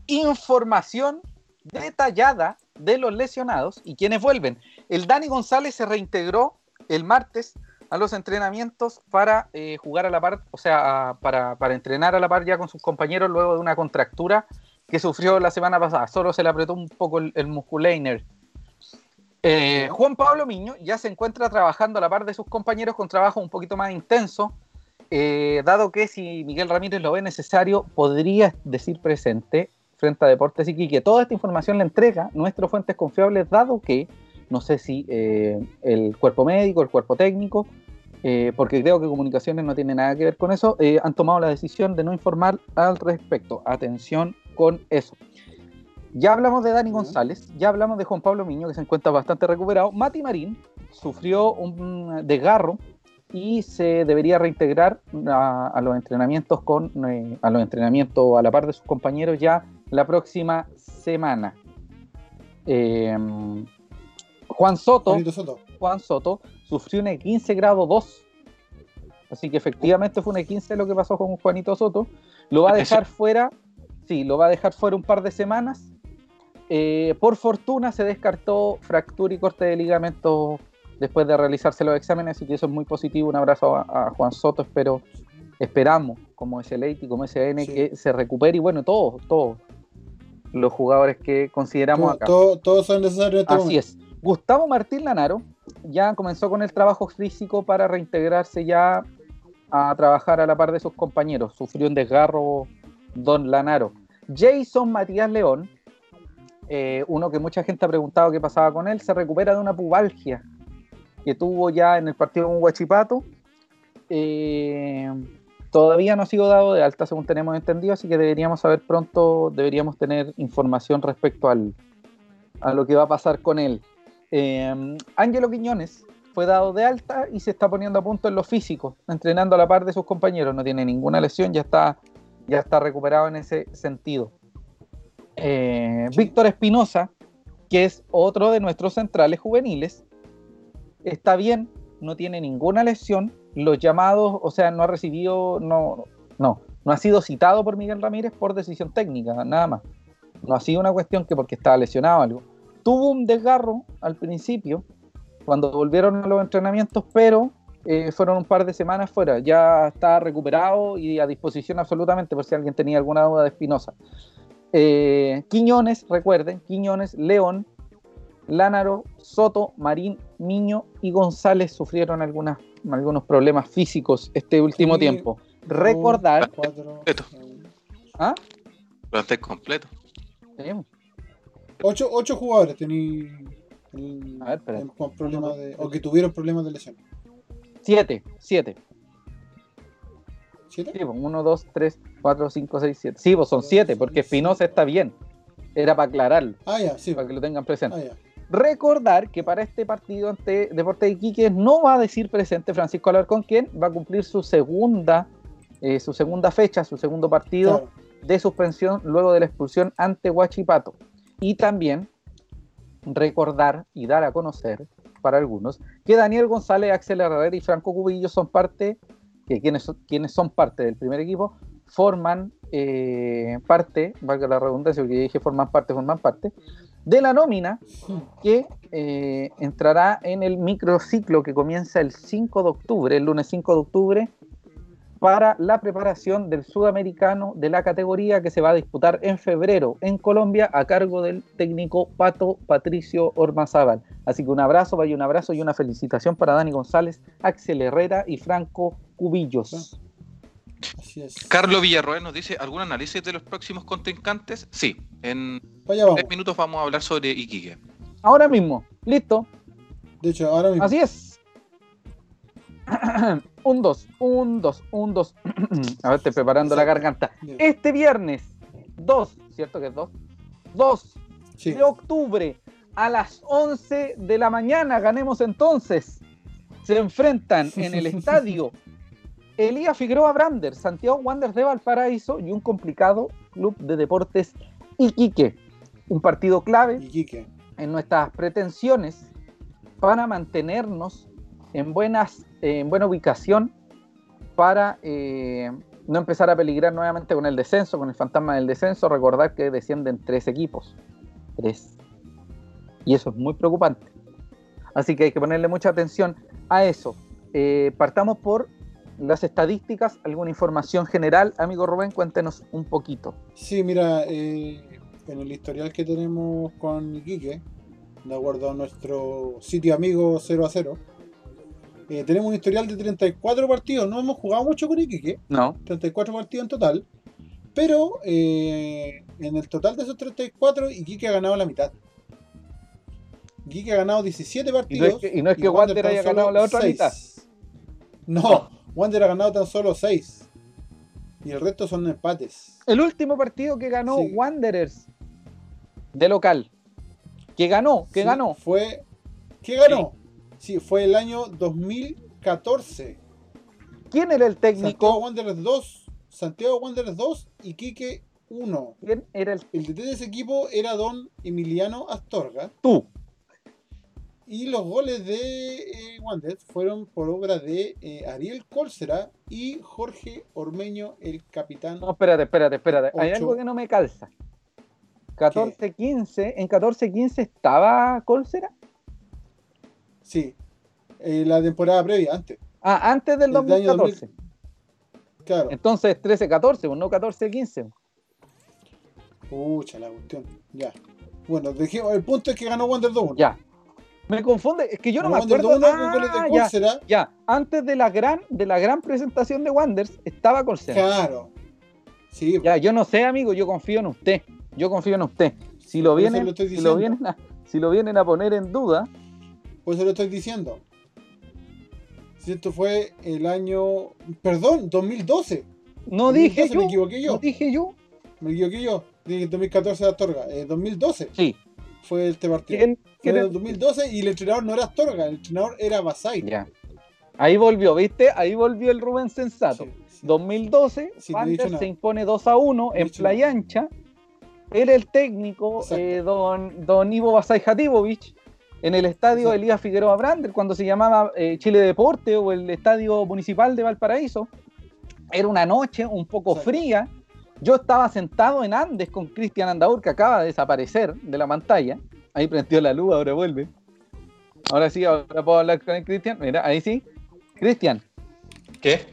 Información detallada de los lesionados y quienes vuelven. El Dani González se reintegró el martes a los entrenamientos para eh, jugar a la par, o sea, para, para entrenar a la par ya con sus compañeros luego de una contractura que sufrió la semana pasada. Solo se le apretó un poco el, el musculainer. Eh, Juan Pablo Miño ya se encuentra trabajando a la par de sus compañeros con trabajo un poquito más intenso, eh, dado que si Miguel Ramírez lo ve necesario, podría decir presente frente a Deportes Iquique. Toda esta información la entrega nuestras fuentes confiables, dado que no sé si eh, el cuerpo médico, el cuerpo técnico, eh, porque creo que comunicaciones no tiene nada que ver con eso, eh, han tomado la decisión de no informar al respecto. Atención con eso. Ya hablamos de Dani. González, ya hablamos de Juan Pablo Miño, que se encuentra bastante recuperado. Mati Marín sufrió un desgarro y se debería reintegrar a, a los entrenamientos con eh, a los entrenamientos a la par de sus compañeros ya la próxima semana. Eh, Juan Soto, Soto. Juan Soto sufrió un E15 grado 2. Así que efectivamente fue un E15 lo que pasó con Juanito Soto. Lo va a dejar fuera, sí, lo va a dejar fuera un par de semanas. Eh, por fortuna se descartó fractura y corte de ligamento después de realizarse los exámenes, así que eso es muy positivo. Un abrazo a, a Juan Soto, espero, esperamos como SLA y como SN Sí. que se recupere y bueno, todos, todos los jugadores que consideramos Todo- acá. todo- todos son necesarios este Así momento. es. Gustavo Martín Lanaro ya comenzó con el trabajo físico para reintegrarse ya a trabajar a la par de sus compañeros. Sufrió un desgarro Don Lanaro. Jason Matías León, eh, uno que mucha gente ha preguntado qué pasaba con él, se recupera de una pubalgia que tuvo ya en el partido con Huachipato. Eh, todavía no ha sido dado de alta, según tenemos entendido, así que deberíamos saber pronto, deberíamos tener información respecto al, a lo que va a pasar con él. Eh, Ángelo Quiñones fue dado de alta y se está poniendo a punto en lo físico, entrenando a la par de sus compañeros. No tiene ninguna lesión, ya está, ya está recuperado en ese sentido. Eh, Víctor Espinosa, que es otro de nuestros centrales juveniles, está bien, no tiene ninguna lesión. Los llamados, o sea, no ha recibido, no, no, no ha sido citado por Miguel Ramírez por decisión técnica, nada más. No ha sido una cuestión que porque estaba lesionado algo. Tuvo un desgarro al principio, cuando volvieron a los entrenamientos, pero eh, fueron un par de semanas fuera. Ya está recuperado y a disposición absolutamente por si alguien tenía alguna duda de Espinosa. Eh, Quiñones, recuerden, Quiñones, León, Lánaro, Soto, Marín, Miño y González sufrieron algunas, algunos problemas físicos este último Sí. tiempo. Recordar, Cuatro, Esto. seis. ¿ah? Plantel completo. Sí, Ocho, ocho jugadores tenéis con problemas de, o que tuvieron problemas de lesión. siete, siete. ¿Siete? Sí, pues, uno, dos, tres, cuatro, cinco, seis, siete. Sí, pues son siete, porque Espinosa está bien. Era para aclararlo, Ah, ya, sí. para que lo tengan presente. Ah, ya. Recordar que para este partido ante Deportes de Iquique no va a decir presente Francisco Alarcón, quien va a cumplir su segunda, eh, su segunda fecha, su segundo partido Claro. de suspensión luego de la expulsión ante Huachipato. Y también recordar y dar a conocer para algunos que Daniel González, Axel Herrera y Franco Cubillo son parte, que quienes, quienes son parte del primer equipo, forman eh, parte, valga la redundancia, porque dije forman parte, forman parte, de la nómina que eh, entrará en el microciclo que comienza el 5 de octubre, el lunes 5 de octubre, para la preparación del sudamericano de la categoría que se va a disputar en febrero en Colombia a cargo del técnico Pato Patricio Ormazábal. Así que un abrazo, vaya un abrazo y una felicitación para Dani González, Axel Herrera y Franco Cubillos. Así es. Carlos Villarroel nos dice, ¿algún análisis de los próximos contrincantes? Sí, en vamos. tres minutos vamos a hablar sobre Iquique. Ahora mismo, listo, De hecho, ahora mismo. Así es. un 2, un 2, un 2. A ver, estoy preparando la garganta. Este viernes 2, ¿cierto que es 2? 2 Sí. de octubre a las 11 de la mañana, ganemos entonces. Se enfrentan en el estadio Elías Figueroa Brander, Santiago Wanderers de Valparaíso y un complicado club de deportes Iquique. Un partido clave Iquique. en nuestras pretensiones para mantenernos en, buenas, en buena ubicación para eh, no empezar a peligrar nuevamente con el descenso, con el fantasma del descenso. Recordar que descienden tres equipos. Tres. Y eso es muy preocupante. Así que hay que ponerle mucha atención a eso. Eh, partamos por las estadísticas, alguna información general. Amigo Rubén, cuéntenos un poquito. Sí, mira, eh, en el historial que tenemos con Iquique, de acuerdo a nuestro sitio amigo 0 a 0, eh, tenemos un historial de 34 partidos. No hemos jugado mucho con Iquique, No. 34 partidos en total. Pero eh, en el total de esos 34, Iquique ha ganado la mitad. Iquique ha ganado 17 Y no partidos. es que, y no es que Wander haya ganado la otra seis. mitad. No, Wander ha ganado tan solo 6. Y el resto son empates. El último partido que ganó Sí. Wanderers de local. Que ganó, que Sí, ganó. Fue. ¿Qué ganó? Sí. fue el año 2014. ¿Quién era el Santiago técnico? Wanderers 2, Santiago Wanderers 2 y Quique 1. ¿Quién era el El DT de ese equipo era don Emiliano Astorga. tú? Y los goles de eh, Wanderers fueron por obra de eh, Ariel Cólcera y Jorge Ormeño, el capitán. No, espérate, espérate, espérate. Hay algo que no me calza. 14-15, en 14-15 estaba Colsera. Sí, eh, la temporada previa, antes. Ah, antes del Desde año 2014. Claro. Entonces 13-14, pues, no 14-15. Pucha, la cuestión. Ya. Bueno, dejemos, el punto es que ganó Wander 2 Ya. Me confunde, es que yo no me Wander acuerdo. 2 con goles de Ah, ya. Antes de la gran, de la gran presentación de Wanders estaba Colsera. Claro. Sí, Ya, yo no sé, amigo, yo confío en usted. Yo confío en usted. Si lo vienen, lo si lo vienen a, si lo vienen a poner en duda, por eso lo estoy diciendo. Si esto fue el año. Perdón, 2012. no dije 2012, yo. Me equivoqué yo. No dije yo. Me equivoqué yo. Dije 2014 de Astorga. Eh, 2012 Sí. fue este partido. ¿Quién- Fue el 2012 y el entrenador no era Astorga, el entrenador era Basay. Ya. Ahí volvió, ¿viste? Ahí volvió el Rubén Sensato. Sí, sí. 2012, Sí, Wander se impone 2 a 1 No he en Playa. Ancha. Era el técnico, eh, don, don Ivo Basay Jatibovich, en el estadio. Elías Figueroa Brander, cuando se llamaba eh, Chile Deporte o el estadio municipal de Valparaíso. Era una noche un poco fría. Yo estaba sentado en Andes con Cristian Andaur, que acaba de desaparecer de la pantalla. Ahí prendió la luz, ahora vuelve. Ahora sí, ahora puedo hablar con Cristian. Mira, ahí sí. Cristian, ¿Qué?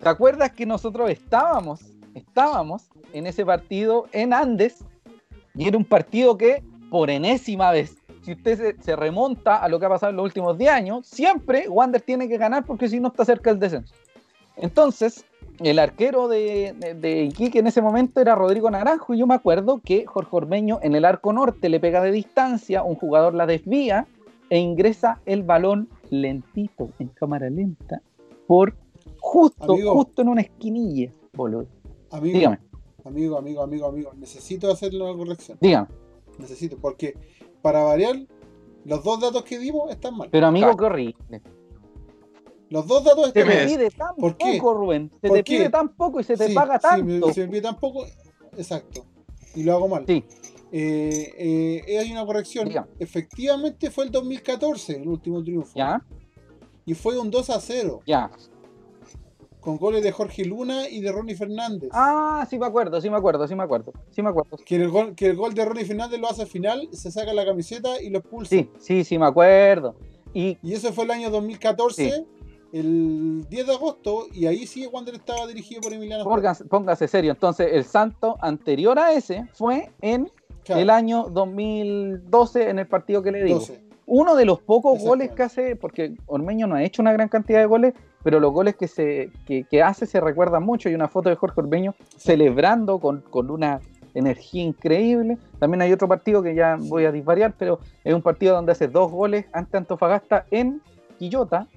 ¿Te acuerdas que nosotros estábamos, estábamos en ese partido en Andes? Y era un partido que, por enésima vez, si usted se, se remonta a lo que ha pasado en los últimos 10 años, siempre Wander tiene que ganar porque si no está cerca del descenso. Entonces, el arquero de, de, de Iquique en ese momento era Rodrigo Naranjo y yo me acuerdo que Jorge Ormeño en el arco norte le pega de distancia, un jugador la desvía e ingresa el balón lentito, en cámara lenta, por justo, Amigo. justo en una esquinilla, boludo. Amigo, Dígame, amigo, amigo, amigo, amigo. Necesito hacer una corrección. dígame. Necesito, porque para variar, los dos datos que dimos están mal. Pero amigo, qué horrible. Los dos datos Se están me te mal. des- pide tan ¿Por qué? poco, Rubén. Se ¿Por te qué? pide tan poco y se te Sí, paga tanto. se me pide tan poco. Exacto. Y lo hago mal. Sí, Eh, eh, hay una corrección. Efectivamente fue el 2014 el último triunfo. ya, Y fue un 2 a 0. ya. Con goles de Jorge Luna y de Ronnie Fernández. Ah, sí me acuerdo, sí me acuerdo, sí me acuerdo. Sí me acuerdo. Que, el gol, que el gol de Ronnie Fernández lo hace al final, se saca la camiseta y lo expulsa. Sí, sí, sí me acuerdo. Y Y eso fue el año 2014, Sí. el 10 de agosto, y ahí sí Wander estaba dirigido por Emiliano. póngase, póngase serio. Entonces, el santo anterior a ese fue en Claro, el año 2012 en el partido que le digo. 12. Uno de los pocos goles que hace, porque Ormeño no ha hecho una gran cantidad de goles, pero los goles que, se, que, que hace se recuerdan mucho. Hay una foto de Jorge Ormeño celebrando con, con una energía increíble. También hay otro partido que ya voy a disvariar, pero es un partido donde hace dos goles ante Antofagasta en Quillota.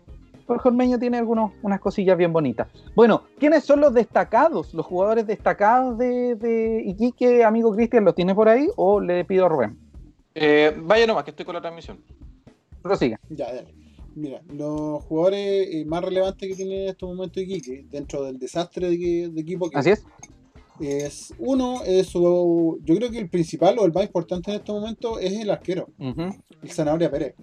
Jorge Ormeño tiene algunos, unas cosillas bien bonitas. Bueno, ¿quiénes son los destacados, los jugadores destacados de, de Iquique, amigo Cristian? ¿Los tiene por ahí o le pido a Rubén? Eh, vaya nomás, que estoy con la transmisión. Prosiga. Ya, dale. Mira, los jugadores eh, más relevantes que tiene en estos momentos Iquique, dentro del desastre de, de equipo que Así es. es uno, es su, yo creo que el principal o el más importante en estos momentos es el arquero, el Zanahoria Pérez.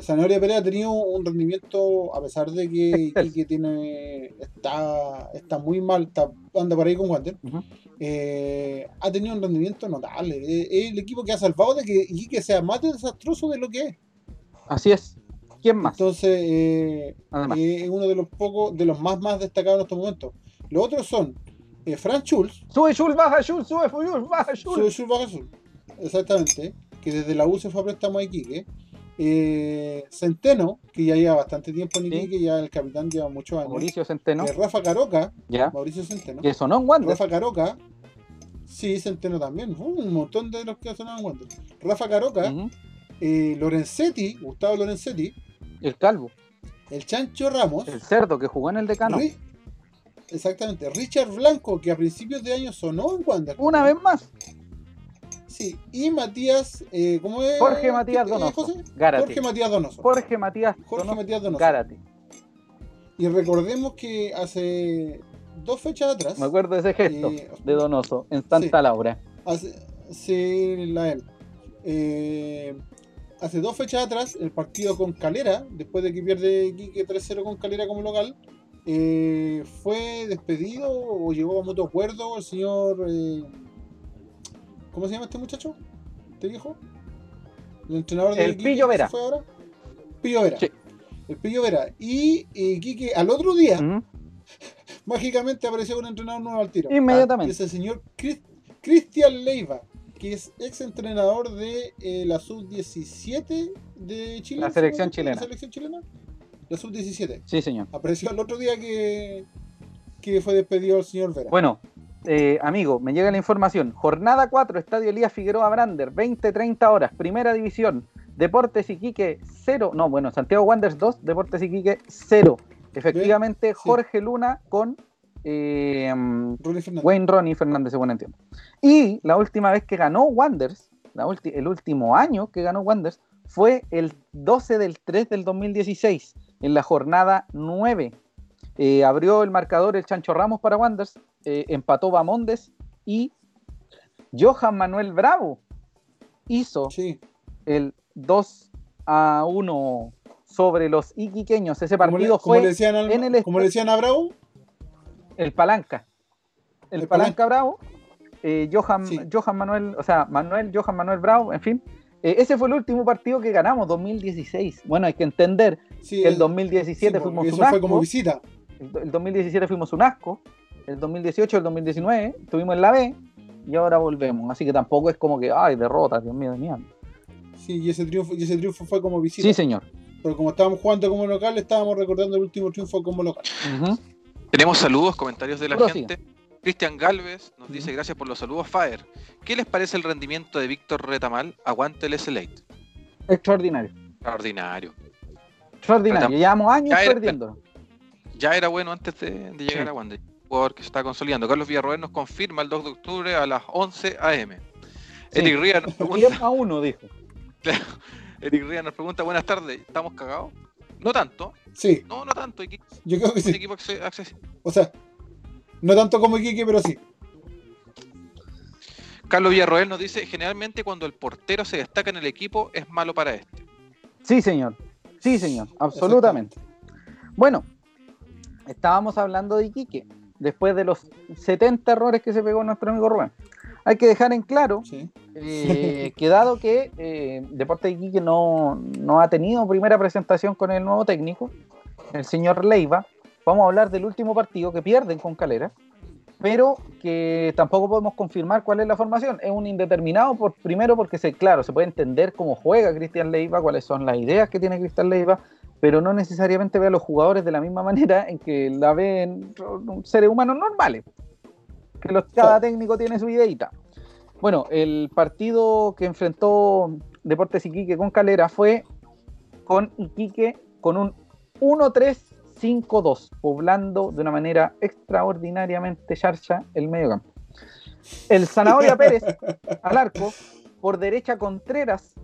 Zanahoria Pérez ha tenido un rendimiento, a pesar de que. Iquique tiene, está, está muy mal, está, anda por ahí con Wander, Ujú. eh, ha tenido un rendimiento notable. Eh, Es el equipo que ha salvado de que Iquique sea más desastroso de lo que es. Así es. ¿Quién más? Entonces, eh, eh, es uno de los pocos, de los más más destacados en estos momentos. Los otros son eh, Frank Schulz, Sube Schultz, baja Schultz, sube Schultz, baja Sube Schultz. Schulz baja Schulz, exactamente, que desde la U se fue a préstamo a Iquique. Eh, Centeno, que ya lleva bastante tiempo en Sí. Iquique, ya el capitán lleva muchos años. Mauricio Centeno. Eh, Rafa Caroca, Ya. Mauricio Centeno. Que sonó en Wander. Rafa Caroca, sí, Centeno también. Uh, un montón de los que sonaban Wander. Rafa Caroca. Eh, Lorenzetti, Gustavo Lorenzetti, El calvo. el Chancho Ramos, El cerdo que jugó en el decano. Ri- exactamente, Richard Blanco, que a principios de año sonó en Wander. Una vez más. Sí, y Matías, eh, ¿cómo es? Jorge Matías eh, Donoso. Gárate. Jorge Matías Donoso. Jorge Matías Jorge Donoso, Matías Donoso. Gárate. Y recordemos que hace dos fechas atrás, Me acuerdo de ese gesto Eh, de Donoso en Santa sí. Laura. hace, sí, la él. Hace dos fechas atrás, el partido con Calera, después de que pierde Quique 3-0 con Calera como local, eh, fue despedido o llegó a mutuo acuerdo el señor. eh, ¿Cómo se llama este muchacho? ¿Este viejo? El entrenador de El Iquique Pillo Vera. fue ahora. Pillo Vera. Sí. El Pillo Vera. Y eh, Quique al otro día, mágicamente apareció un entrenador nuevo al tiro. Inmediatamente. es el señor Cris- Cristian Leiva, que es ex entrenador de eh, la sub-17 de Chile. La ¿sí? selección ¿La chilena. selección chilena? La sub-17. Sí, señor. Apareció el otro día que, que fue despedido el señor Vera. Bueno, eh, amigo, me llega la información. Jornada 4, Estadio Elías Figueroa Brander, 20-30 horas, Primera División. Deportes Iquique 0. No, bueno, Santiago Wanderers 2, Deportes Iquique 0. Efectivamente, Jorge Luna con eh. Wayne Ronnie Fernández, según entiendo. Y la última vez que ganó Wanderers, la el último año que ganó Wanderers, fue el 12 del 3 del 2016, en la jornada 9. Eh, abrió el marcador el Chancho Ramos para Wanderers, eh, empató Bamondes y Johan Manuel Bravo hizo Sí. el 2 a 1 sobre los iquiqueños. Ese Como le, partido como le fue decían al- en el como le decían a Bravo, el Palanca. El, El Palanca Bravo. eh, Johan, Sí. Johan Manuel, o sea, Manuel, Johan Manuel Bravo, en fin. Eh, ese fue el último partido que ganamos, 2016. Bueno, hay que entender sí, que el eh, 2017 sí, fuimos porque un eso fue como asco. visita. El, el 2017 fuimos un asco. El 2018, el 2019 estuvimos en la B y ahora volvemos. Así que tampoco es como que, ay, derrota, Dios mío, de mierda. Sí, y ese triunfo, y ese triunfo fue como visita. Sí, señor. Pero como estábamos jugando como local, estábamos recordando el último triunfo como local. Tenemos saludos, comentarios de la gente. Cristian Galvez nos dice gracias por los saludos, Faer. ¿Qué les parece el rendimiento de Víctor Retamal? Aguante el SLate. Extraordinario. Extraordinario. Extraordinario. Retam- Llevamos años Ya era- perdiendo. Ya era bueno antes de, de llegar Sí. a Wander. Jugador que se está consolidando. Carlos Villarroel nos confirma el 2 de octubre a las 11 am. Sí. Eric Ría nos pregunta, 10 a 1, dijo. Eric Ría nos pregunta, buenas tardes, ¿estamos cagados? No tanto, Sí, no, no tanto, equi- yo creo que un sí. equipo acce- accesible. O sea, no tanto como Iquique, pero sí. Carlos Villarroel nos dice, generalmente cuando el portero se destaca en el equipo es malo para este. Sí, señor. Sí, señor. Absolutamente. Bueno, estábamos hablando de Iquique, después de los 70 errores que se pegó nuestro amigo Rubén. Hay que dejar en claro Sí. eh, que dado que eh, Deporte de Iquique no, no ha tenido primera presentación con el nuevo técnico, el señor Leiva, vamos a hablar del último partido que pierden con Calera, pero que tampoco podemos confirmar cuál es la formación. Es un indeterminado, por, primero porque, se, claro, se puede entender cómo juega Cristian Leiva, cuáles son las ideas que tiene Cristian Leiva, pero no necesariamente ve a los jugadores de la misma manera en que la ven seres humanos normales. Que los, cada técnico tiene su ideita. Bueno, el partido que enfrentó Deportes Iquique con Calera fue con Iquique con un 1-3-5-2, poblando de una manera extraordinariamente charcha el medio campo. El Zanahoria Pérez al arco, por derecha Contreras,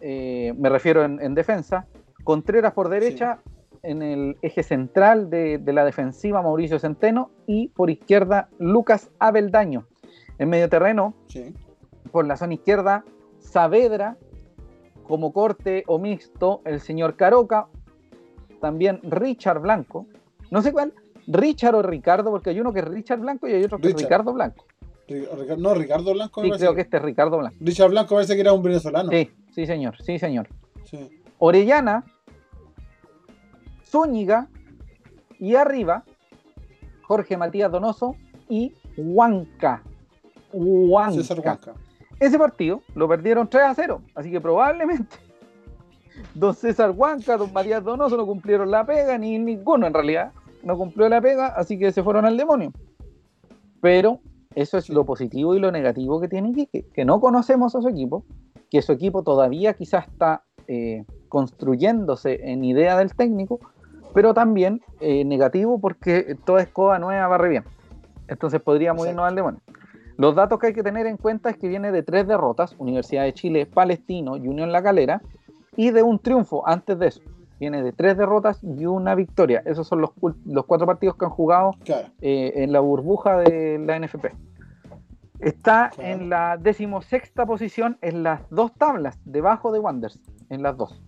eh, me refiero en, en defensa, Contreras por derecha en el eje central de, de la defensiva Mauricio Centeno y por izquierda Lucas Abeldaño. En medio terreno, Sí. por la zona izquierda, Saavedra como corte o mixto el señor Caroca, también Richard Blanco, no sé cuál, Richard o Ricardo, porque hay uno que es Richard Blanco y hay otro que es. Ricardo Blanco. Rica- No, Ricardo Blanco. Sí, creo que este es Ricardo Blanco. Richard Blanco parece que era un venezolano. Sí, sí, señor, sí, señor. Sí. Orellana, Zúñiga y arriba Jorge Matías Donoso y Huanca. Huanca. César Huanca. Ese partido lo perdieron 3 a 0, así que probablemente don César Huanca, don Matías Donoso no cumplieron la pega, ni ninguno en realidad no cumplió la pega, así que se fueron al demonio. Pero eso es lo positivo y lo negativo que tiene Iquique, que no conocemos a su equipo, que su equipo todavía quizás está eh, construyéndose en idea del técnico, pero también eh, negativo porque toda escoba nueva barre bien. Entonces podríamos Exacto. irnos al demonio. Los datos que hay que tener en cuenta es que viene de tres derrotas, Universidad de Chile, Palestino y Unión La Calera, y de un triunfo antes de eso. Viene de tres derrotas y una victoria. Esos son los, los cuatro partidos que han jugado Claro. eh, en la burbuja de la NFP. Está Claro. en la decimosexta posición en las dos tablas, debajo de Wanderers, en las dos.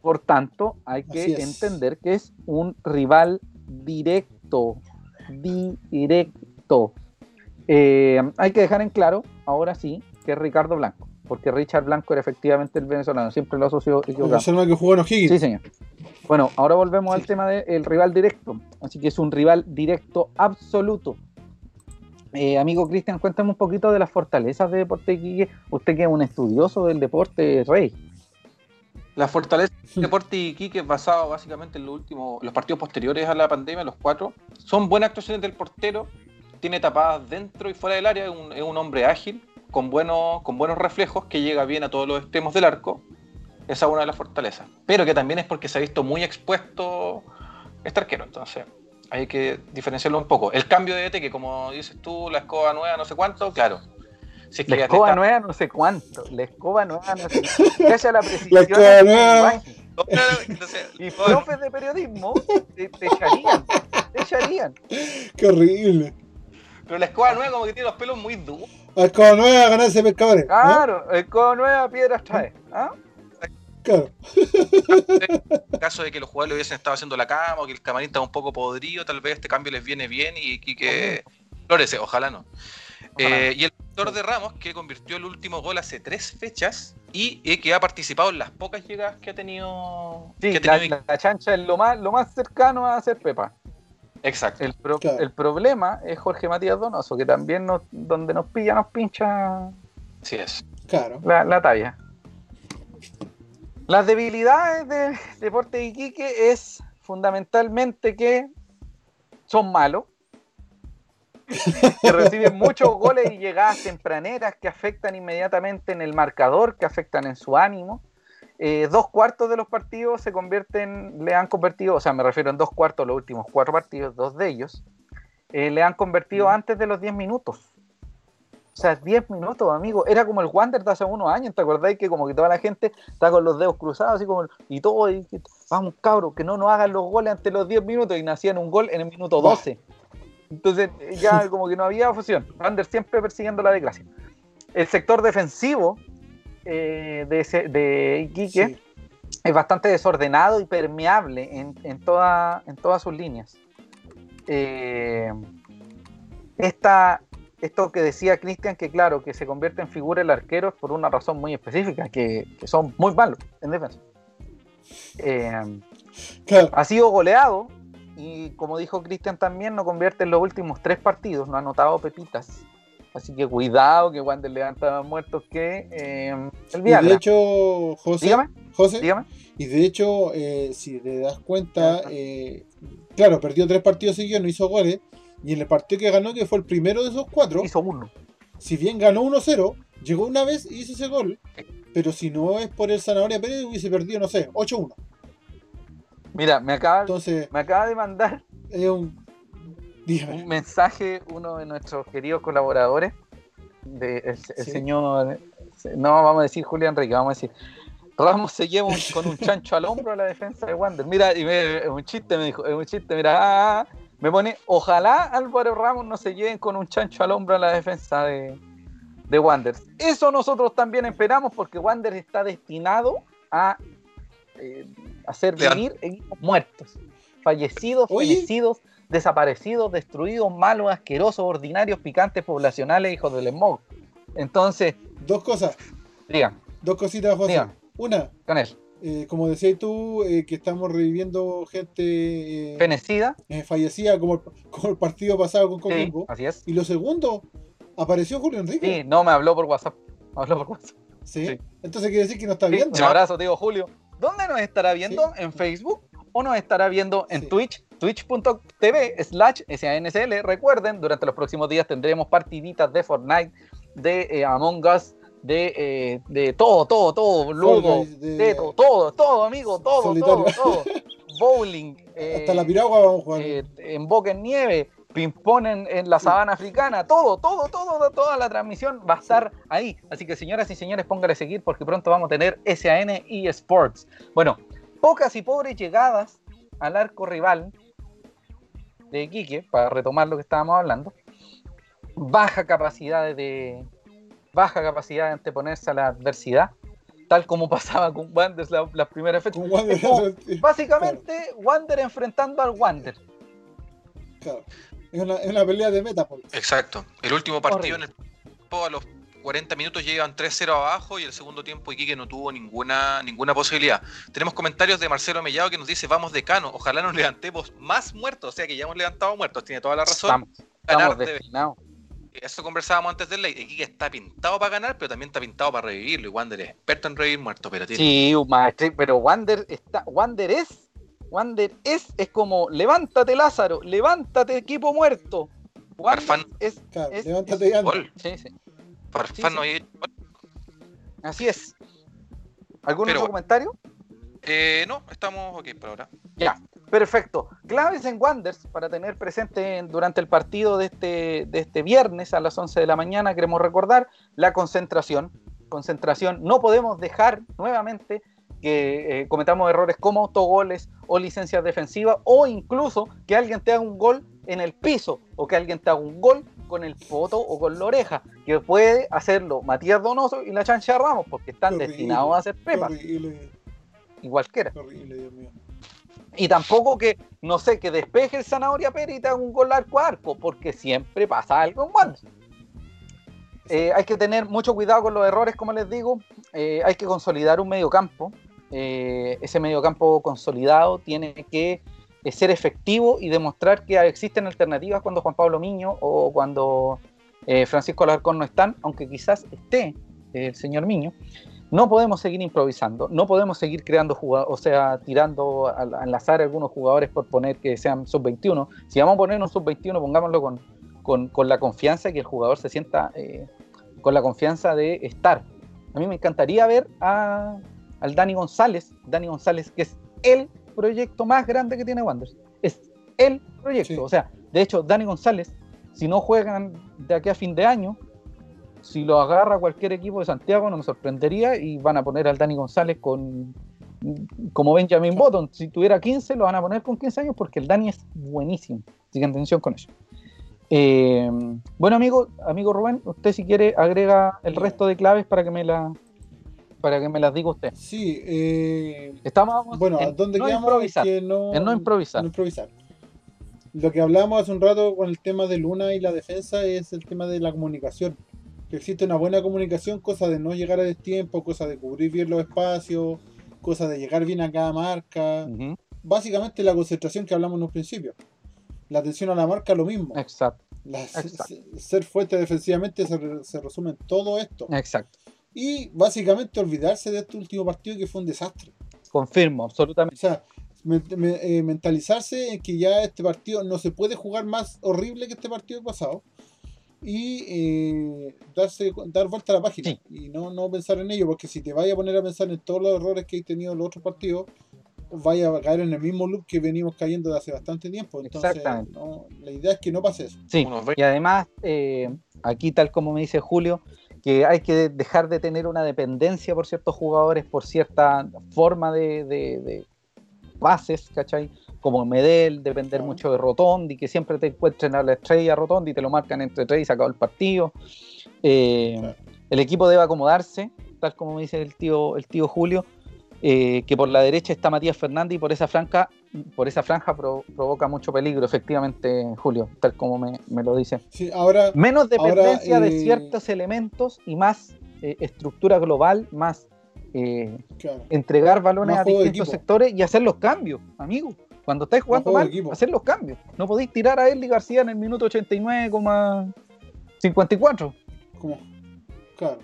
Por tanto, hay que entender que es un rival directo, directo. Eh, hay que dejar en claro, ahora sí, que es Ricardo Blanco, porque Richard Blanco era efectivamente el venezolano, siempre lo asoció El venezolano que jugó en O'Higgins. Sí, señor. Bueno, ahora volvemos Sí. al tema del rival directo. Así que es un rival directo absoluto. Eh, amigo Cristian, cuéntame un poquito de las fortalezas de Deporte Iquique. Usted que es un estudioso del deporte rey. La fortaleza del Deporte Iquique, basado básicamente en los últimos, los partidos posteriores a la pandemia, los cuatro, son buenas actuaciones del portero, tiene tapadas dentro y fuera del área, es un, es un hombre ágil, con buenos, con buenos reflejos, que llega bien a todos los extremos del arco. Esa es una de las fortalezas. Pero que también es porque se ha visto muy expuesto este arquero, entonces hay que diferenciarlo un poco. El cambio de DT, que como dices tú, la escoba nueva, no sé cuánto, claro. Si es que La escoba está- nueva no sé cuánto. La escoba nueva no sé Calla la precisión. La escoba nueva. Y profes de periodismo te, te echarían. Te echarían. Qué horrible. Pero la escoba nueva como que tiene los pelos muy duros. Al como nueva ganarse pescadores. ¿ah? Claro, escoba nueva, piedras trae. ¿Ah? Claro. En caso de que los jugadores hubiesen estado haciendo la cama o que el camarín estaba un poco podrido, tal vez este cambio les viene bien y, y que florece, ojalá no. Eh, y el doctor de Ramos, que convirtió el último gol hace tres fechas y eh, que ha participado en las pocas llegadas que ha tenido. Sí, que ha la, tenido- la chancha es lo más, lo más cercano a hacer Pepa. Exacto. El, pro- Claro. el problema es Jorge Matías Donoso, que también nos, donde nos pilla, nos pincha Así es. Claro. la, la talla. Las debilidades de Deporte Iquique es fundamentalmente que son malos, que reciben muchos goles y llegadas tempraneras que afectan inmediatamente en el marcador, que afectan en su ánimo. Eh, dos cuartos de los partidos se convierten, le han convertido, o sea, me refiero en dos cuartos los últimos cuatro partidos, dos de ellos, eh, le han convertido Mm. antes de los 10 minutos. O sea, 10 minutos, amigo. Era como el Wander de hace unos años, ¿te acordáis? Que como que toda la gente está con los dedos cruzados, así como, y todo, y, y- vamos, cabros, que no nos hagan los goles antes de los 10 minutos, y nacían un gol en el minuto 12. Entonces, ya como que no había fusión. Wander siempre persiguiendo la desgracia. El sector defensivo eh, de, ese- de Iquique Sí. es bastante desordenado y permeable en, en, toda- en todas sus líneas. Eh, esta- esto que decía Cristian, que claro, que se convierte en figura el arquero es por una razón muy específica, que, que son muy malos en defensa. Eh, Claro. ha sido goleado y como dijo Cristian también, no convierte en los últimos tres partidos, no ha anotado pepitas. Así que cuidado que Wander levanta más muertos que eh, el Y Viagra. de hecho, José, dígame, José, dígame. y de hecho, eh, si te das cuenta, eh, claro, perdió tres partidos seguidos, no hizo goles, y en el partido que ganó, que fue el primero de esos cuatro, Hizo uno. si bien ganó 1-0, llegó una vez y hizo ese gol, pero si no es por el Zanahoria Pérez, hubiese perdido, no sé, 8-1. Mira, me acaba, Entonces, me acaba de mandar un... Mensaje uno de nuestros queridos colaboradores, de el, el Sí. señor, no vamos a decir Julián Enrique, vamos a decir, Ramos se lleva un- con un chancho al hombro a la defensa de Wander. Mira, y me- es un chiste, me dijo, es un chiste, mira, ah, ah, me pone, ojalá Álvaro Ramos no se lleven con un chancho al hombro a la defensa de, de Wander. Eso nosotros también esperamos porque Wander está destinado a eh, hacer vivir equipos muertos, fallecidos, fallecidos, desaparecidos, destruidos, malos, asquerosos, ordinarios, picantes, poblacionales, hijos del smog. Entonces. Dos cosas. Digan. Dos cositas, José. Una. Con él. Eh, como decías tú, eh, que estamos reviviendo gente eh, fenecida, fallecida, como el, como el, partido pasado con Coquimbo. así es. Y lo segundo, apareció Julio Enrique. Sí, no, me habló por WhatsApp. Me habló por WhatsApp. Sí. Entonces quiere decir que no está viendo. Un abrazo, digo Julio. ¿Dónde nos estará viendo? ¿En Facebook? ¿O nos estará viendo en Twitch? Twitch.tv slash SANSL. Recuerden, durante los próximos días tendremos partiditas de Fortnite, de Among Us, de, eh, de todo, todo, todo, ludo, de, todo, todo, todo, amigo, todo, todo, todo. Bowling. Hasta la eh, piragua vamos a jugar. Eh, en boca en nieve, ping-pong en, la sabana africana, todo, todo, todo, toda la transmisión va a estar ahí. Así que señoras y señores, póngale a seguir porque pronto vamos a tener SAN y Sports. Bueno, pocas y pobres llegadas al arco rival de Iquique, para retomar lo que estábamos hablando. Baja capacidad de, baja capacidad de anteponerse a la adversidad, tal como pasaba con Wander las la primeras fechas. básicamente, Wander enfrentando al Wander. Claro. Es una, pelea de meta. Exacto. El último partido en el a los 40 minutos llegan 3-0 abajo y el segundo tiempo Iquique no tuvo ninguna, ninguna posibilidad. Tenemos comentarios de Marcelo Mellado que nos dice, vamos de cano, ojalá nos levantemos más muertos, o sea que ya hemos levantado muertos, tiene toda la razón. Estamos, estamos eso conversábamos antes del ley. que está pintado para ganar, pero también está pintado para revivirlo. Y Wander es experto en revivir muertos, pero tiene. Sí, maestro, pero Wander está. Wander es. Wander es, es como levántate Lázaro, levántate equipo muerto. Wander es, levántate ya. Sí, sí. Farfán no hay... Así es. ¿Algún otro comentario? Eh, no, estamos ok por ahora. Ya. Perfecto. Claves en Wanders para tener presente durante el partido de este, de este viernes a las 11 de la mañana. Queremos recordar la concentración. Concentración. No podemos dejar nuevamente que eh, cometamos errores como autogoles o licencias defensivas o incluso que alguien te haga un gol en el piso o que alguien te haga un gol con el foto o con la oreja, que puede hacerlo Matías Donoso y la Chancha Ramos porque están destinados a hacer pepas. Igual que era. Dios mío. Y tampoco que, no sé, que despeje el Zanahoria Pérez y te haga un gol arco a arco, porque siempre pasa algo en Wander. Eh, hay que tener mucho cuidado con los errores, como les digo. Eh, hay que consolidar un mediocampo. Eh, ese mediocampo consolidado tiene que ser efectivo y demostrar que existen alternativas cuando Juan Pablo Miño o cuando Francisco Alarcón no están, aunque quizás esté el señor Miño. No podemos seguir improvisando, no podemos seguir creando jugadores, o sea, tirando al, enlazar algunos jugadores por poner que sean sub-21. Si vamos a poner un sub-21, pongámoslo con, con, la confianza que el jugador se sienta eh, con la confianza de estar. A mí me encantaría ver a, al Dani González, Dani González, que es el proyecto más grande que tiene Wanderers. Es el proyecto. O sea, de hecho, Dani González, si no juegan de aquí a fin de año, si lo agarra cualquier equipo de Santiago no me sorprendería y van a poner al Dani González con como Benjamin Button. Si tuviera 15 lo van a poner con 15 años porque el Dani es buenísimo. Así que atención con eso. Eh, bueno amigo, amigo Rubén, usted si quiere agrega el resto de claves para que me la para que me las diga usted. Sí, eh, estamos bueno, en ¿dónde no improvisar, no, en no improvisar. no improvisar. Lo que hablamos hace un rato con el tema de Luna y la defensa es el tema de la comunicación que existe una buena comunicación, cosa de no llegar a destiempo, cosa de cubrir bien los espacios, cosa de llegar bien a cada marca. Básicamente la concentración que hablamos en un principio. La atención a la marca, lo mismo. Exacto. Ser fuerte defensivamente se, resume en todo esto. Exacto. Y básicamente olvidarse de este último partido que fue un desastre. Confirmo, absolutamente. O sea, eh, mentalizarse en que ya este partido no se puede jugar más horrible que este partido pasado y eh, darse, dar vuelta a la página y no, no pensar en ello, porque si te vayas a poner a pensar en todos los errores que hay tenido en los otros partidos, vaya a caer en el mismo loop que venimos cayendo de hace bastante tiempo. Entonces, la idea es que no pase eso. Sí, y además, eh, aquí tal como me dice Julio, que hay que dejar de tener una dependencia por ciertos jugadores, por cierta forma de, de, de bases, ¿cachai? como Medel, depender mucho de Rotondi, que siempre te encuentren a la estrella Rotondi, te lo marcan entre tres y se acabó el partido. Eh. El equipo debe acomodarse, tal como me dice el tío, el tío Julio, eh, que por la derecha está Matías Fernández y por esa franja, por esa franja pro- provoca mucho peligro, efectivamente, Julio, tal como me, me lo dice. Sí, ahora, Menos dependencia Ahora, de eh, ciertos elementos y más eh, estructura global, más claro, entregar balones a distintos sectores y hacer los cambios, amigo. Cuando estáis jugando mal, hacer los cambios. No podéis tirar a Eli García en el minuto 89,54. como, claro.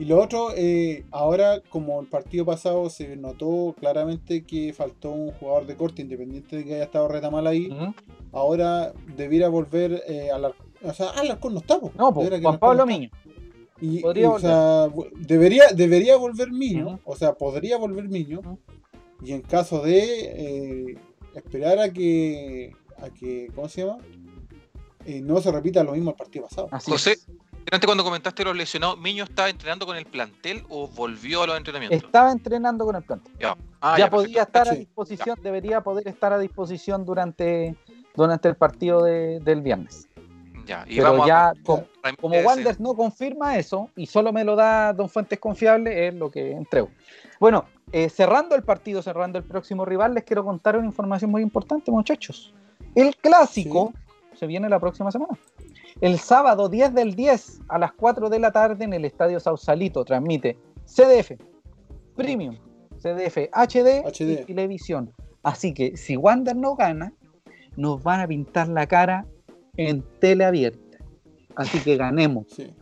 Y lo otro, eh, ahora como el partido pasado se notó claramente que faltó un jugador de corte, independiente de que haya estado retamal ahí, ahora debiera volver eh, a la... O sea, Alarcón no está, po. No, que Juan Pablo. Miño. Y, o sea, debería, debería volver Miño, o sea, podría volver Miño, y en caso de eh, esperar a que, a que, ¿cómo se llama? Eh, no se repita lo mismo el partido pasado. Así José, es. Antes cuando comentaste los lesionados, ¿Miño estaba entrenando con el plantel o volvió a los entrenamientos? Estaba entrenando con el plantel. Ya, Ah, ya ya, podía perfecto. estar a disposición, debería poder estar a disposición durante, durante el partido de- del viernes. Ya, y Pero vamos ya, a... como Ramírez, Wanders no confirma eso y solo me lo da Don Fuentes Confiable, es lo que entrego. Bueno, eh, cerrando el partido, cerrando el próximo rival, les quiero contar una información muy importante, muchachos. El clásico se viene la próxima semana. El sábado 10 del 10 a las 4 de la tarde en el Estadio Sausalito transmite CDF, Premium, CDF HD, HD. y Televisión. Así que si Wander no gana, nos van a pintar la cara en tele abierta. Así que ganemos Sí,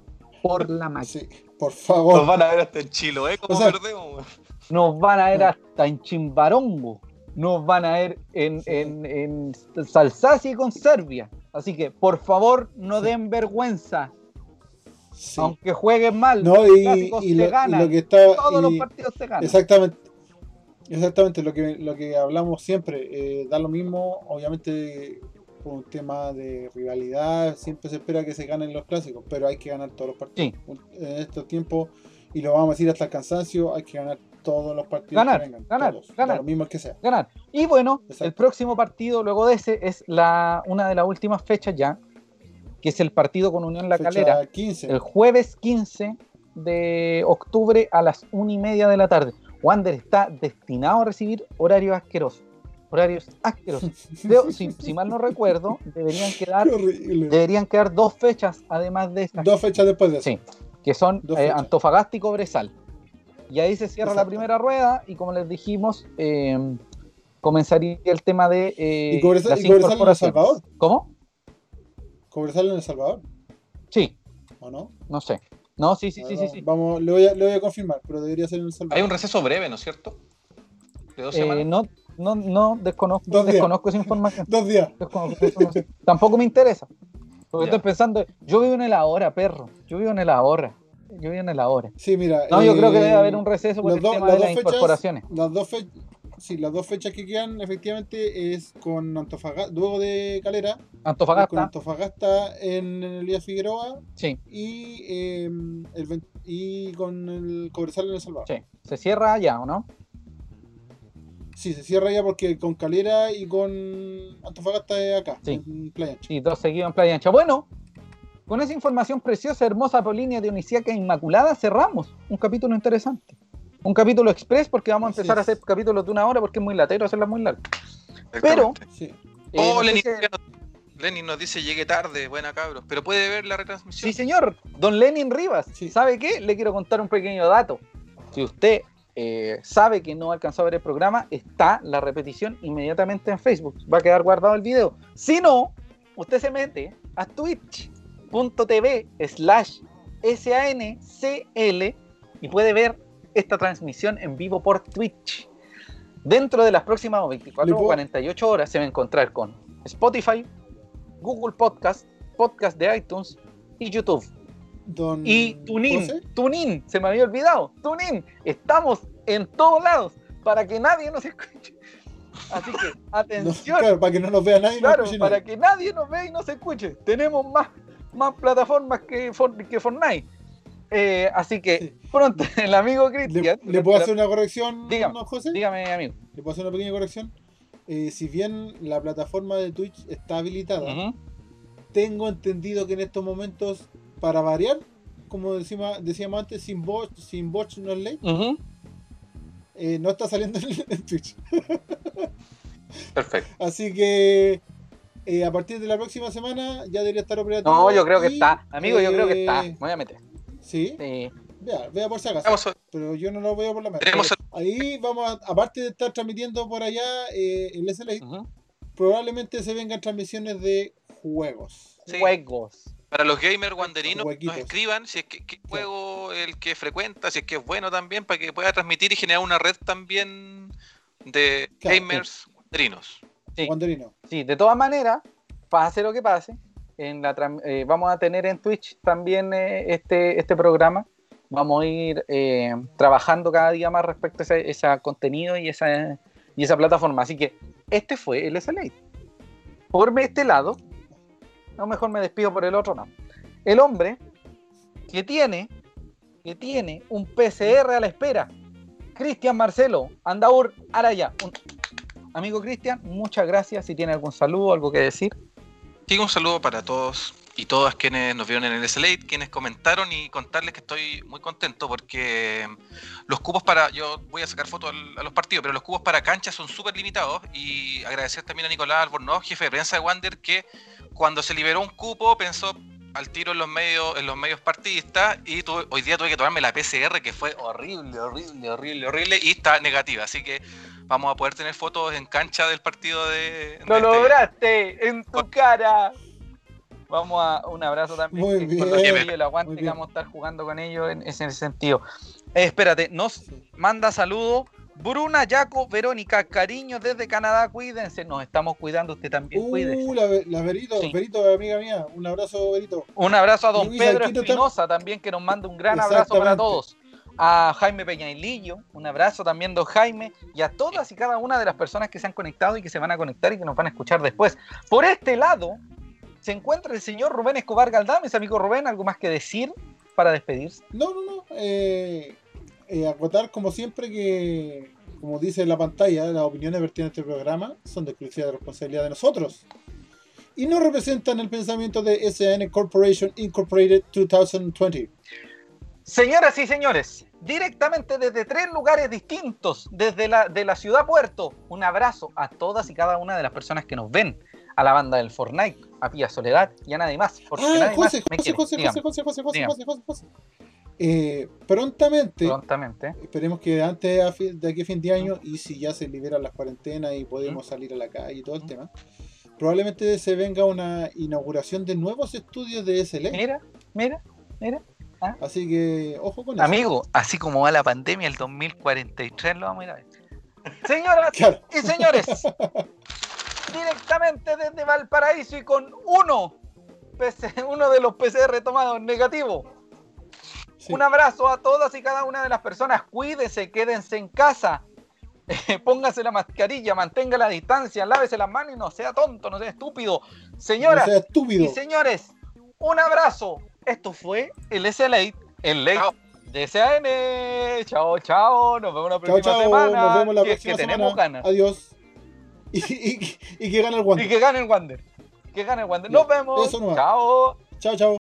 por la máquina. sí, por favor. Nos van a ver hasta en Chilo, ¿eh? Como O sea- perdemos. weón. Nos van a ver hasta en Chimbarongo. Nos van a ver en, Sí. en, en Salsacia y con Serbia. Así que, por favor, no den vergüenza. Sí. Aunque jueguen mal, No, los y, y se lo, y ganan. lo que está. Todos los partidos se ganan. Exactamente. Exactamente, lo que, lo que hablamos siempre, eh, da lo mismo, obviamente por un tema de rivalidad, siempre se espera que se ganen los clásicos, pero hay que ganar todos los partidos. En estos tiempos, y lo vamos a decir hasta el cansancio, hay que ganar todos los partidos Ganar, que vengan. ganar, todos, ganar. lo mismo que sea. ganar. Y bueno, Exacto. el próximo partido luego de ese es la una de las últimas fechas ya, que es el partido con Unión La Fecha Calera, 15. el jueves 15 de octubre a las una y media de la tarde. Wander está destinado a recibir horarios asquerosos. Horarios asquerosos. Creo, si, si mal no recuerdo, deberían quedar, deberían quedar dos fechas además de estas, Dos fechas después de eso. Sí. que son eh. Antofagasta y Cobresal. Y ahí se cierra la primera rueda y como les dijimos, eh, comenzaría el tema de eh, Y Cobresal- las y Cobresal en El. Salvador. ¿Cómo? Cobresal en El Salvador, Sí, ¿o no? no sé. No, sí, sí, sí, sí. sí. Vamos, le voy, a, le voy a confirmar, pero debería ser en El Salvador. Hay un receso breve, ¿no es cierto? De dos Eh, semanas. no, no, no, desconozco, Dos días. desconozco esa información. Dos días. Tampoco me interesa. Porque Ya. estoy pensando, yo vivo en el ahora, perro. Yo vivo en el ahora. Yo vivo en el ahora. Sí, mira. No, yo eh, creo que debe haber un receso por el dos- tema las de dos las fechas- incorporaciones. Las dos fechas. Sí, las dos fechas que quedan efectivamente es con Antofagasta, luego de Calera, es con Antofagasta, Antofagasta en el Elías Figueroa sí, y, eh, el, vein- y con el Cobresal en El Salvador. sí. Se cierra allá, ¿o no? Sí, se cierra ya porque con Calera y con Antofagasta es acá, Sí. en Playa Ancha. Sí, dos seguidos en Playa Ancha. Bueno, con esa información preciosa, hermosa, Polinia, Dionisíaca e Inmaculada, cerramos un capítulo interesante. Un capítulo express porque vamos a empezar a es. hacer capítulos de una hora porque es muy latero hacerlas muy largas. pero-. Sí. Eh, Oh, no sé Lenin, si- Lenin nos dice llegué tarde, buena cabros. Pero puede ver la retransmisión. Sí, señor. Don Lenin Rivas. Sí. ¿Sabe qué? Le quiero contar un pequeño dato. Si usted eh, sabe que no alcanzó a ver el programa, está la repetición inmediatamente en Facebook. Va a quedar guardado el video. Si no, usted se mete a twitch.tv slash SANCL y puede ver esta transmisión en vivo por Twitch. Dentro de las próximas 24 Le o puedo- 48 horas se va a encontrar con Spotify, Google Podcast, Podcast de iTunes y YouTube. Don Y Tunin, José, Tunin, se me había olvidado. Tunin, estamos en todos lados para que nadie nos escuche. Así que, no, atención, claro, para que no nos vea nadie. no claro, para nadie. que nadie nos vea y nos escuche. Tenemos más, más plataformas que, For- que Fortnite. Eh, así que, Sí. pronto, el amigo ¿Le, Cristian. le puedo hacer una corrección, Dígame. don José? Dígame, amigo. ¿Le puedo hacer una pequeña corrección? eh, si bien la plataforma de Twitch está habilitada, Ujú. tengo entendido que en estos momentos, para variar, como decimos, decíamos antes, sin bot, sin bot no es ley, eh, no está saliendo en, en Twitch. Perfecto. Así que eh, a partir de la próxima semana ya debería estar operativo. No, yo creo que está. Amigo, yo creo que está. eh, Me voy a meter. Sí, Sí. vea, vea por si acaso. Vamos a- Pero yo no lo veo por la mente. tenemos el- Ahí vamos, a- aparte de estar transmitiendo por allá eh, el SLA, Ujú. probablemente se vengan transmisiones de juegos. Sí. Juegos. Para los gamers wanderinos, Huequitos. nos escriban si es que qué juego el que frecuenta, si es que es bueno también, para que pueda transmitir y generar una red también de Claro, gamers wanderinos. Sí. Sí, de todas maneras, pase lo que pase, en la eh, vamos a tener en Twitch también eh, este, este programa. Vamos a ir eh, trabajando cada día más respecto a ese, ese contenido y esa, y esa plataforma. Así que este fue el SLA. Por este lado, no mejor me despido por el otro, no. El hombre que tiene, que tiene un PCR a la espera, Cristian Marcelo, Andaur Araya. Un- Amigo Cristian, muchas gracias. Si tiene algún saludo, algo que decir. Sí, un saludo para todos y todas quienes nos vieron en el SLA, quienes comentaron y contarles que estoy muy contento porque los cubos para, yo voy a sacar fotos a los partidos, pero los cubos para cancha son súper limitados y agradecer también a Nicolás Albornoz, jefe de prensa de Wander, que cuando se liberó un cupo pensó al tiro en los medios en los medios partidistas y tuve- hoy día tuve que tomarme la PCR que fue horrible, horrible, horrible, horrible y está negativa, así que vamos a poder tener fotos en cancha del partido de... ¡Lo de este- lograste! ¡En tu cara! Vamos a un abrazo también Muy que bien, con los muy del aguante muy que bien. vamos a estar jugando con ellos en ese sentido. Eh, espérate, nos manda saludos Bruna, Yaco, Verónica, cariños desde Canadá, cuídense, nos estamos cuidando, usted también cuídese. Uh, la, la Verito, Sí. Verito, amiga mía. Un abrazo, Verito. Un abrazo a don Pedro no Espinosa también que nos manda un gran abrazo para todos. A Jaime Peñailillo, un abrazo también don Jaime y a todas y cada una de las personas que se han conectado y que se van a conectar y que nos van a escuchar después. Por este lado se encuentra el señor Rubén Escobar Galdames, amigo Rubén, ¿algo más que decir para despedirse? No, no, no. Eh, eh, acotar como siempre que, como dice la pantalla, las opiniones vertidas en este programa son de exclusiva responsabilidad de nosotros. Y no representan el pensamiento de SN Corporation Incorporated 2020. Señoras y señores, directamente desde tres lugares distintos, desde la, de la ciudad puerto, un abrazo a todas y cada una de las personas que nos ven, a la banda del Fortnite, a Pía Soledad y a nadie más. Porque Ah, nadie José, más me José. José, José, José, José, José. José, José, José. Eh, prontamente, prontamente. esperemos que antes fin- de aquí a fin de año, y si ya se liberan las cuarentenas y podemos salir a la calle y todo el tema, probablemente se venga una inauguración de nuevos estudios de SLA. Mira, mira, mira. Así que, ojo con eso. Amigo, así como va la pandemia, el 2043 lo vamos a ir a ver. Señoras Claro. y señores, directamente desde Valparaíso y con uno, PC uno de los PCR tomados negativo. Sí. Un abrazo a todas y cada una de las personas. Cuídese, quédense en casa. Eh, póngase la mascarilla, mantenga la distancia, lávese las manos y no sea tonto, no sea estúpido. Señoras No sea estúpido. y señores, un abrazo. Esto fue el SLA, el late Chao. de SAN. Chao, chao. Nos vemos la próxima chao. semana. Nos vemos la próxima que semana. tenemos ganas. Adiós. Y, y- y que gane el Y guante. que gane el Wander. Que gane el Wander. Nos vemos. eso. Chao. Chao, chao.